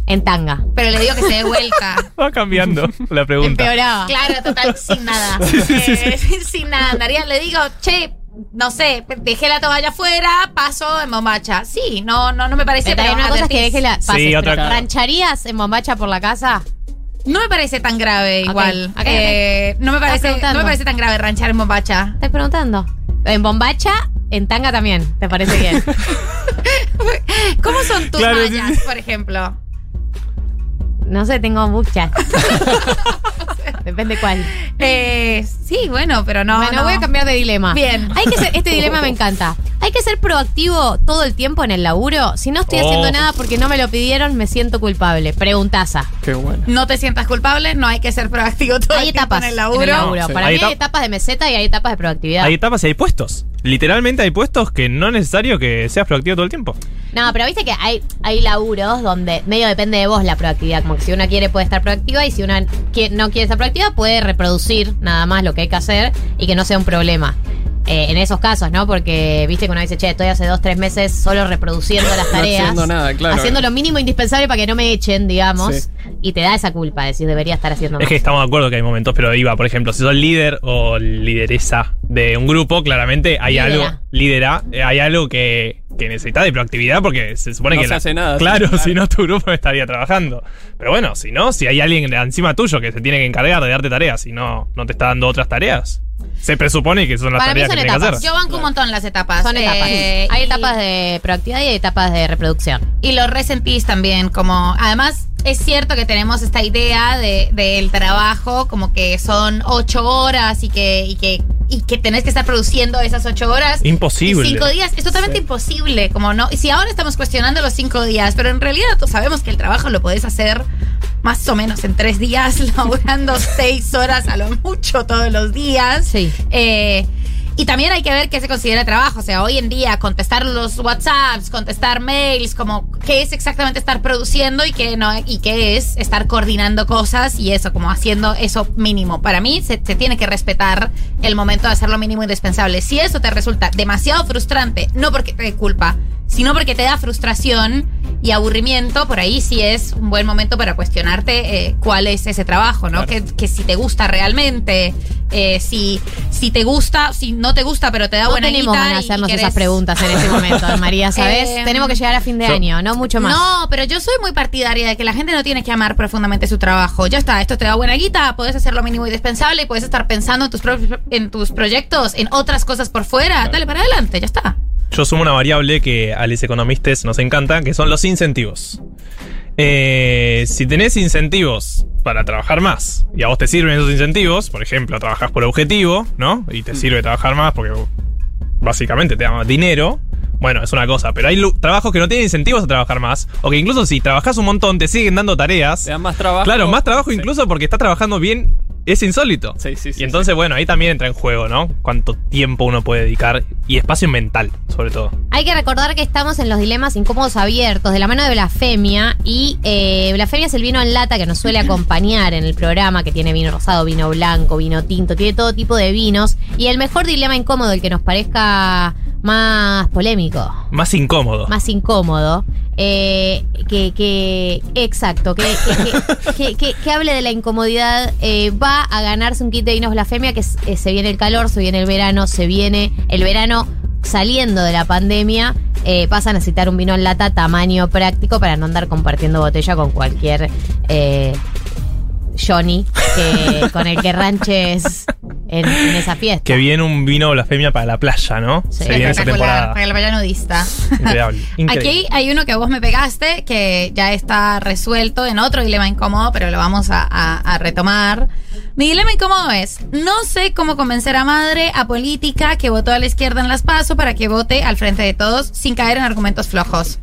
En tanga. Pero le digo que se dé vuelta. Va cambiando la pregunta. Empeoraba. Claro, total, sin nada. Eh, sin nada. Andaría, le digo, che, no sé, dejé la toalla afuera, paso en bombacha. Sí, no, no, no me parece. Pero pero una cosa es que deje la pases, Sí, otra. ¿Rancharías en bombacha por la casa? No me parece tan grave igual. ok, ok. Eh, no me Estás parece, no me parece tan grave ranchar en bombacha. Estoy preguntando. En bombacha, en tanga también. ¿Te parece bien? ¿Cómo son tus Claro, mallas, por ejemplo? No sé, tengo muchas. Depende cuál. Eh, sí, bueno, pero no. bueno, no. voy a cambiar de dilema. Bien. Hay que ser, este dilema me encanta. Hay que ser proactivo todo el tiempo en el laburo. Si no estoy Oh. haciendo nada porque no me lo pidieron, me siento culpable. Preguntaza. Qué bueno. No te sientas culpable, no hay que ser proactivo todo Hay el tiempo etapas en el laburo. en el laburo. Sí. Para Hay mí hay etap- etapas de meseta y hay etapas de proactividad. Hay etapas y hay puestos. Literalmente hay puestos que no es necesario que seas proactivo todo el tiempo. No, pero viste que hay, hay laburos donde medio depende de vos la proactividad. Como que si una quiere puede estar proactiva y si una no quiere estar proactiva puede reproducir nada más lo que hay que hacer y que no sea un problema. Eh, en esos casos, ¿no? Porque viste que uno dice, che, estoy hace dos, tres meses solo reproduciendo las No tareas. haciendo nada, claro. Haciendo lo mínimo indispensable para que no me echen, digamos. Sí. Y te da esa culpa de decir, debería estar haciendo Es más. que estamos de acuerdo que hay momentos, pero iba, por ejemplo, si sos líder o lideresa de un grupo, claramente hay algo, lídera, eh, hay algo que, que necesita de proactividad porque se supone No que se hace nada, Claro, si no tu grupo no estaría trabajando. Pero bueno, si no, si hay alguien encima tuyo que se tiene que encargar de darte tareas y no, no te está dando otras tareas, se presupone que son las Para mí tareas son que tienes que etapas. hacer. Yo banco un montón las etapas. Son etapas. Eh, hay y- etapas de proactividad y hay etapas de reproducción. Y lo resentís también, como además es cierto que tenemos esta idea de, del trabajo, como que son ocho horas y que, y que, y que tenés que estar produciendo esas ocho horas. Imposible. Y cinco días, es totalmente imposible, como no. Y si ahora estamos cuestionando los cinco días, pero en realidad todos sabemos que el trabajo lo podés hacer más o menos en tres días, laburando seis horas a lo mucho todos los días. Sí. Eh, y también hay que ver qué se considera trabajo. O sea, hoy en día contestar los WhatsApps, contestar mails, como qué es exactamente estar produciendo y qué no, y qué es estar coordinando cosas y eso, como haciendo eso mínimo. Para mí se, se tiene que respetar el momento de hacer lo mínimo indispensable. Si eso te resulta demasiado frustrante, no porque te dé culpa, sino porque te da frustración y aburrimiento, por ahí sí es un buen momento para cuestionarte eh, cuál es ese trabajo, ¿no? Que, que si te gusta realmente, eh, si, si te gusta, si no te gusta, pero te da No buena tenemos guita ganas de hacernos querés- esas preguntas en este momento, María, ¿sabes? Eh, Tenemos que llegar a fin de yo- año, no mucho más. No, pero yo soy muy partidaria de que la gente no tiene que amar profundamente su trabajo. Ya está, esto te da buena guita, puedes hacer lo mínimo indispensable y puedes estar pensando en tus, pro- en tus proyectos, en otras cosas por fuera. Dale para adelante, ya está. Yo sumo una variable que a los economistas nos encanta, que son los incentivos. Eh, si tenés incentivos para trabajar más y a vos te sirven esos incentivos, por ejemplo, trabajás por objetivo, ¿no? Y te sirve trabajar más porque básicamente te da más dinero. Bueno, es una cosa, pero hay trabajos que no tienen incentivos a trabajar más, o que incluso si trabajás un montón te siguen dando tareas. Te dan más trabajo. Claro, más trabajo Sí. incluso porque estás trabajando bien, es insólito. Sí, sí, sí, y entonces, bueno, ahí también entra en juego, ¿no? Cuánto tiempo uno puede dedicar y espacio mental, sobre todo. Hay que recordar que estamos en los dilemas incómodos abiertos de la mano de Blasfemia y eh, Blasfemia es el vino en lata que nos suele acompañar en el programa, que tiene vino rosado, vino blanco, vino tinto, tiene todo tipo de vinos. Y el mejor dilema incómodo, el que nos parezca más polémico, Más incómodo. más incómodo, eh, que, que, exacto, que, que, que- hable de la incomodidad, eh, va a ganarse un kit de vinos blasfemia, que es- eh, se viene el calor, se viene el verano, se viene el verano saliendo de la pandemia, eh, vas a necesitar un vino en lata tamaño práctico para no andar compartiendo botella con cualquier... eh, Johnny, que- con el que ranches en, en esa fiesta. Que viene un vino blasfemia para la playa, ¿no? Sí. Se viene esa temporada. para el playa nudista. Increíble. Increíble. Aquí hay uno que vos me pegaste, que ya está resuelto en otro dilema incómodo, pero lo vamos a, a- a retomar. Mi dilema incómodo es, no sé cómo convencer a madre, a política, que votó a la izquierda en las PASO para que vote al frente de todos sin caer en argumentos flojos.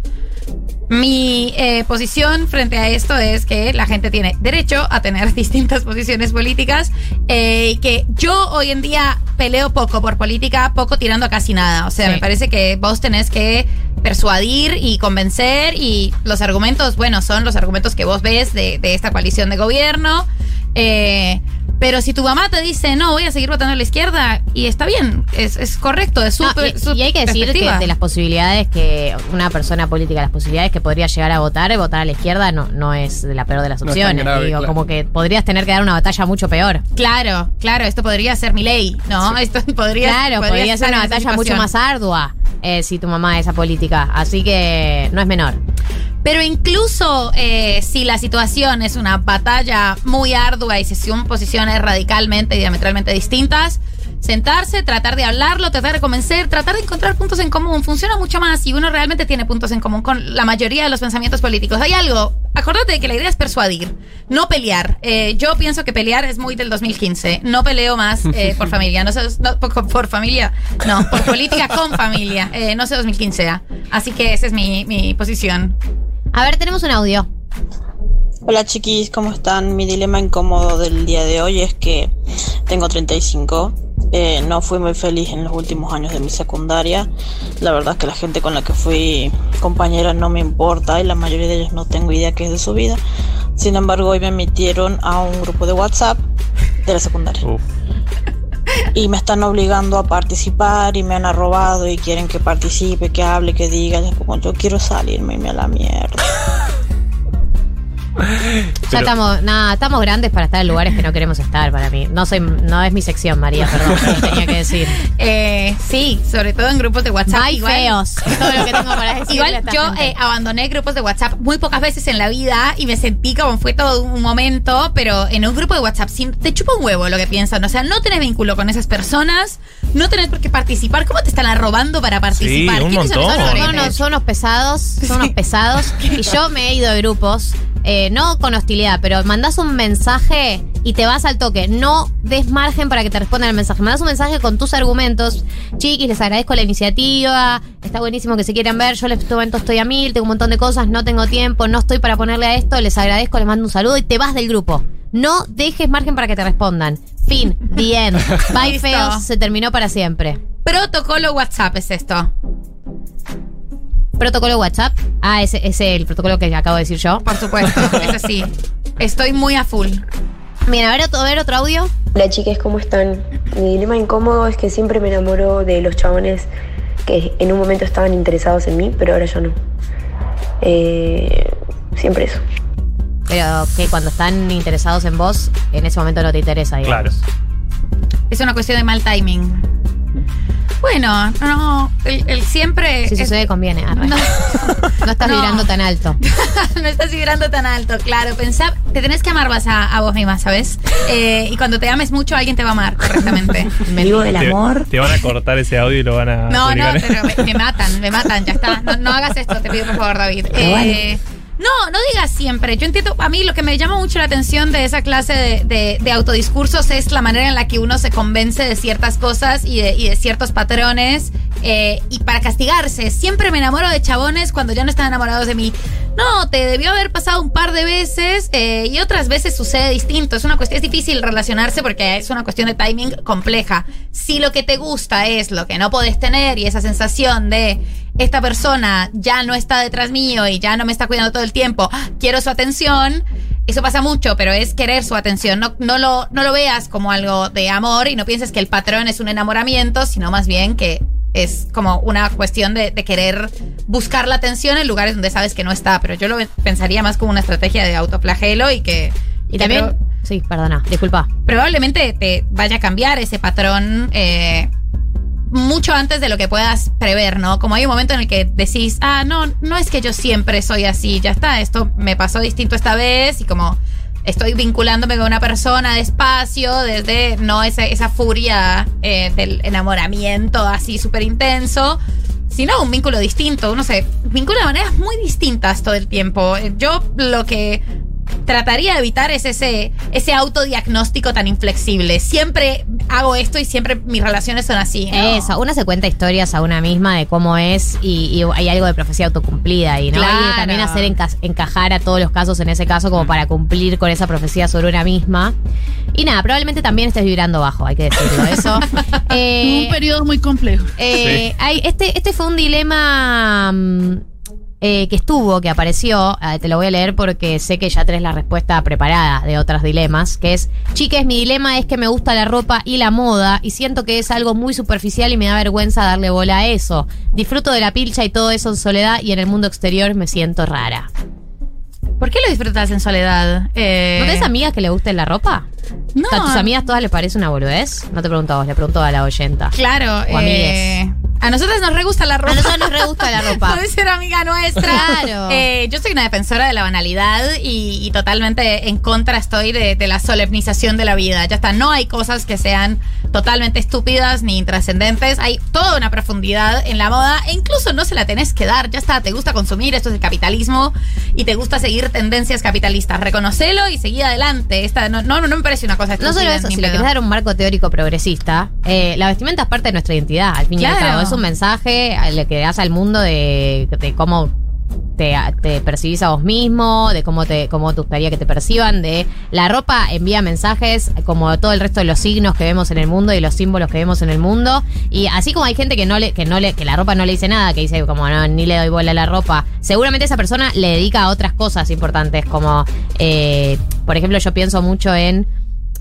Mi eh, posición frente a esto es que la gente tiene derecho a tener distintas posiciones políticas eh, y que yo hoy en día peleo poco por política, poco tirando a casi nada. O sea, Sí. me parece que vos tenés que persuadir y convencer y los argumentos, bueno, son los argumentos que vos ves de, de esta coalición de gobierno. Eh, pero si tu mamá te dice, no, voy a seguir votando a la izquierda, y está bien, es, es correcto, es No, su, y, su y hay que decir que de las posibilidades que una persona política, las posibilidades que podría llegar a votar, votar a la izquierda no, no es de la peor de las No opciones. grave, Digo, claro. como que podrías tener que dar una batalla mucho peor. Claro, claro, esto podría ser mi ley, ¿no? Esto podría claro, podría, ser una batalla mucho más ardua eh, si tu mamá es esa política. Así que no es menor. Pero incluso eh, si la situación es una batalla muy ardua y se son posiciones radicalmente y diametralmente distintas, sentarse, tratar de hablarlo, tratar de convencer, tratar de encontrar puntos en común, funciona mucho más si uno realmente tiene puntos en común con la mayoría de los pensamientos políticos. Hay algo, acordate de que la idea es persuadir, no pelear. Eh, yo pienso que pelear es muy del 2015, no peleo más eh, por familia, no sé, no, por, por familia, no, por política con familia, eh, no sé 2015. ¿ah? Así que esa es mi, mi posición. A ver, tenemos un audio. Hola chiquis, ¿cómo están? Mi dilema incómodo del día de hoy es que tengo 35. eh, no fui muy feliz en los últimos años de mi secundaria. La verdad es que la gente con la que fui compañera no me importa y la mayoría de ellos no tengo idea qué es de su vida. Sin embargo, hoy me emitieron a un grupo de WhatsApp de la secundaria. Uf. Y me están obligando a participar y me han arrobado y quieren que participe, que hable, que diga. Y es como, yo quiero salirme a la mierda. Ya Pero- estamos, nada, estamos grandes para estar en lugares que no queremos estar para mí. No soy, no es mi sección, María, perdón, pero tenía que decir. Eh, sí, sobre todo en grupos de WhatsApp. Feos. Es todo lo que tengo para decirle a Igual yo eh, abandoné grupos de WhatsApp muy pocas veces en la vida y me sentí como fue todo un momento, pero en un grupo de WhatsApp sin- te chupa un huevo lo que piensan. O sea, no tenés vínculo con esas personas, no tenés por qué participar. ¿Cómo te están arrobando para participar? un ¿Quiénes son montón. esos Son unos, son unos pesados, son unos pesados. Y yo me he ido de grupos, eh, no con hostilidad, pero mandás un mensaje y te vas al toque. No des margen para que te respondan el mensaje. Mandás un mensaje con tus argumentos. Chiquis, les agradezco la iniciativa. Está buenísimo que se quieran ver. Yo en este momento estoy a mil, tengo un montón de cosas, no tengo tiempo, no estoy para ponerle a esto. Les agradezco, les mando un saludo y te vas del grupo. No dejes margen para que te respondan. Fin, the end. Bye feos, se terminó para siempre. Protocolo WhatsApp es esto. Protocolo WhatsApp. Ah, ese es el protocolo que acabo de decir yo. Por supuesto, eso sí. Estoy muy a full. Bien, a ver, otro, a ver otro audio. Hola chicas, ¿cómo están? Mi dilema incómodo es que siempre me enamoro de los chabones que en un momento estaban interesados en mí, pero ahora ya no. Eh, siempre eso. Pero que cuando están interesados en vos, en ese momento no te interesa, digamos. Claro. Es una cuestión de mal timing. Bueno, no, el, el siempre. Si es- sucede, conviene. arre. No. No estás No. vibrando tan alto. no estás vibrando tan alto, claro. Pensá, te tenés que amar más a, a vos misma, ¿sabes? Eh, y cuando te ames mucho, alguien te va a amar correctamente. Vivo del Te, amor. te van a cortar ese audio y lo van a. No, no, pero me, me matan, me matan, ya está. No, no hagas esto, te pido por favor, David. Vale. No, no digas siempre. Yo entiendo, a mí lo que me llama mucho la atención de esa clase de, autodiscursos es la manera en la que uno se convence de ciertas cosas y de, y de ciertos patrones. eh, y para castigarse, siempre me enamoro de chabones cuando ya no están enamorados de mí. No, te debió haber pasado un par de veces eh, y otras veces sucede distinto. Es una cuestión, es difícil relacionarse porque es una cuestión de timing compleja. Si lo que te gusta es lo que no podés tener y esa sensación de esta persona ya no está detrás mío y ya no me está cuidando todo el tiempo, ¡ah! quiero su atención. Eso pasa mucho, pero es querer su atención. No, no, lo, no lo veas como algo de amor y no pienses que el patrón es un enamoramiento, sino más bien que es como una cuestión de, de querer buscar la atención en lugares donde sabes que no está. Pero yo lo pensaría más como una estrategia de autoflagelo y que. Y también. pro- Sí, perdona, disculpa. probablemente te vaya a cambiar ese patrón eh, mucho antes de lo que puedas prever, ¿no? Como hay un momento en el que decís, ah, no, no es que yo siempre soy así, ya está, esto me pasó distinto esta vez y como estoy vinculándome con una persona despacio, desde no esa, esa furia eh, del enamoramiento así súper intenso, sino un vínculo distinto. Uno se vincula de maneras muy distintas todo el tiempo. Yo lo que trataría de evitar es ese, ese autodiagnóstico tan inflexible. Siempre hago esto y siempre mis relaciones son así. ¿no? Eso, una se cuenta historias a una misma de cómo es y, y hay algo de profecía autocumplida y no Claro. Hay también hacer enca- encajar a todos los casos en ese caso como para cumplir con esa profecía sobre una misma. Y nada, probablemente también estés vibrando bajo, hay que decirlo eso. Eh, Un periodo muy complejo. eh, hay- este, este fue un dilema mm, eh, que estuvo, que apareció. eh, te lo voy a leer porque sé que ya tenés la respuesta preparada de otros dilemas. Que es: Chiques, mi dilema es que me gusta la ropa y la moda y siento que es algo muy superficial y me da vergüenza darle bola a eso. Disfruto de la pilcha y todo eso en soledad y en el mundo exterior me siento rara. ¿Por qué lo disfrutas en soledad? Eh, ¿No tenés amigas que le gusten la ropa? No. ¿A tus amigas todas les parece una boludez? No te pregunto a vos, le pregunto a la oyenta. Claro, O eh. A nosotros nos re gusta la ropa. A nosotros nos re gusta la ropa. Puede ser amiga nuestra. Claro. Eh, yo soy una defensora de la banalidad y, y totalmente en contra estoy de, de la solemnización de la vida. Ya está, no hay cosas que sean totalmente estúpidas ni intrascendentes. Hay toda una profundidad en la moda e incluso no se la tenés que dar. Ya está, te gusta consumir, esto es el capitalismo y te gusta seguir tendencias capitalistas. Reconocelo y seguí adelante. Esta, no, no, no me parece una cosa No estúpida. solo eso, si le querés dar un marco teórico progresista, eh, la vestimenta es parte de nuestra identidad, al fin y al cabo. Es un mensaje al que das al mundo de, de cómo te, percibís a vos mismo, de cómo te cómo te gustaría que te perciban, de la ropa envía mensajes como todo el resto de los signos que vemos en el mundo y los símbolos que vemos en el mundo. Y así como hay gente que no le, que no le, que la ropa no le dice nada, que dice como no, ni le doy bola a la ropa, seguramente esa persona le dedica a otras cosas importantes, como eh, por ejemplo, yo pienso mucho en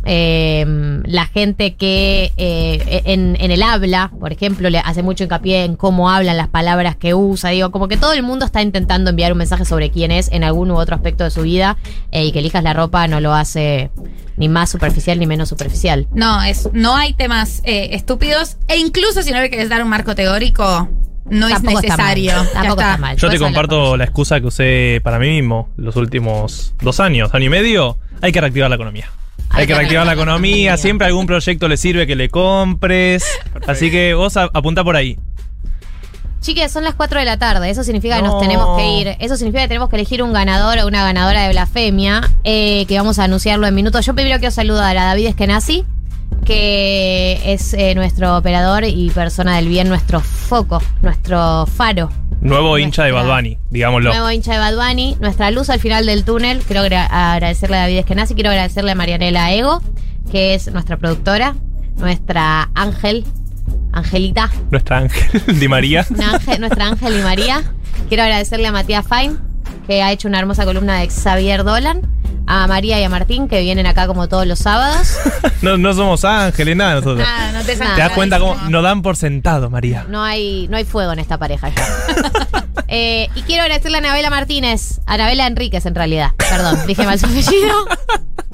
eh, la gente que eh, en, en el habla, por ejemplo, le hace mucho hincapié en cómo hablan las palabras que usa. Digo, como que todo el mundo está intentando enviar un mensaje sobre quién es en algún u otro aspecto de su vida eh, y que elijas la ropa no lo hace ni más superficial ni menos superficial. No, es, no hay temas eh, estúpidos e incluso si no le querés dar un marco teórico, no Tampoco es está mal. necesario. Tampoco está. está mal. Yo te comparto la excusa que usé para mí mismo los últimos dos años, año y medio. Hay que reactivar la economía. Hay, que reactivar la economía. Siempre algún proyecto le sirve que le compres. Así que vos a- apuntá por ahí. Chiques, son las 4 de la tarde. Eso significa que No. nos tenemos que ir. Eso significa que tenemos que elegir un ganador o una ganadora de blasfemia. eh, que vamos a anunciarlo en minutos. Yo primero quiero saludar a David Eskenazi, que es eh, nuestro operador y persona del bien, nuestro foco, nuestro faro. Nuevo hincha de Bad Bunny, digámoslo. Nuevo hincha de Bad Bunny, nuestra luz al final del túnel. Quiero agra- agradecerle a David Eskenazi, quiero agradecerle a Marianela Ego, que es nuestra productora, nuestra ángel, Angelita, Nuestra Ángel Di María. ángel- nuestra Ángel y María. Quiero agradecerle a Matías Fine, que ha hecho una hermosa columna de Xavier Dolan. A María y a Martín, que vienen acá como todos los sábados. No, no somos ángeles, nada nosotros. Nada, no te ¿Te das cuenta cómo nos dan por sentado, María? No hay, no hay fuego en esta pareja ya. Eh, y quiero agradecerle a Anabela Martínez, a Anabela Enríquez en realidad. Perdón, dije mal su apellido.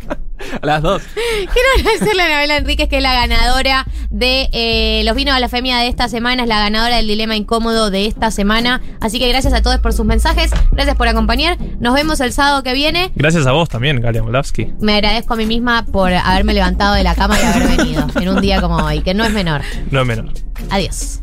A las dos. Quiero agradecerle a Anabela Enríquez, que es la ganadora de eh, los vinos a la femia de esta semana, es la ganadora del dilema incómodo de esta semana. Así que gracias a todos por sus mensajes, gracias por acompañar. Nos vemos el sábado que viene. Gracias a vos también, Galia Molavsky. Me agradezco a mí misma por haberme levantado de la cama y haber venido en un día como hoy, que no es menor. No es menor. Adiós.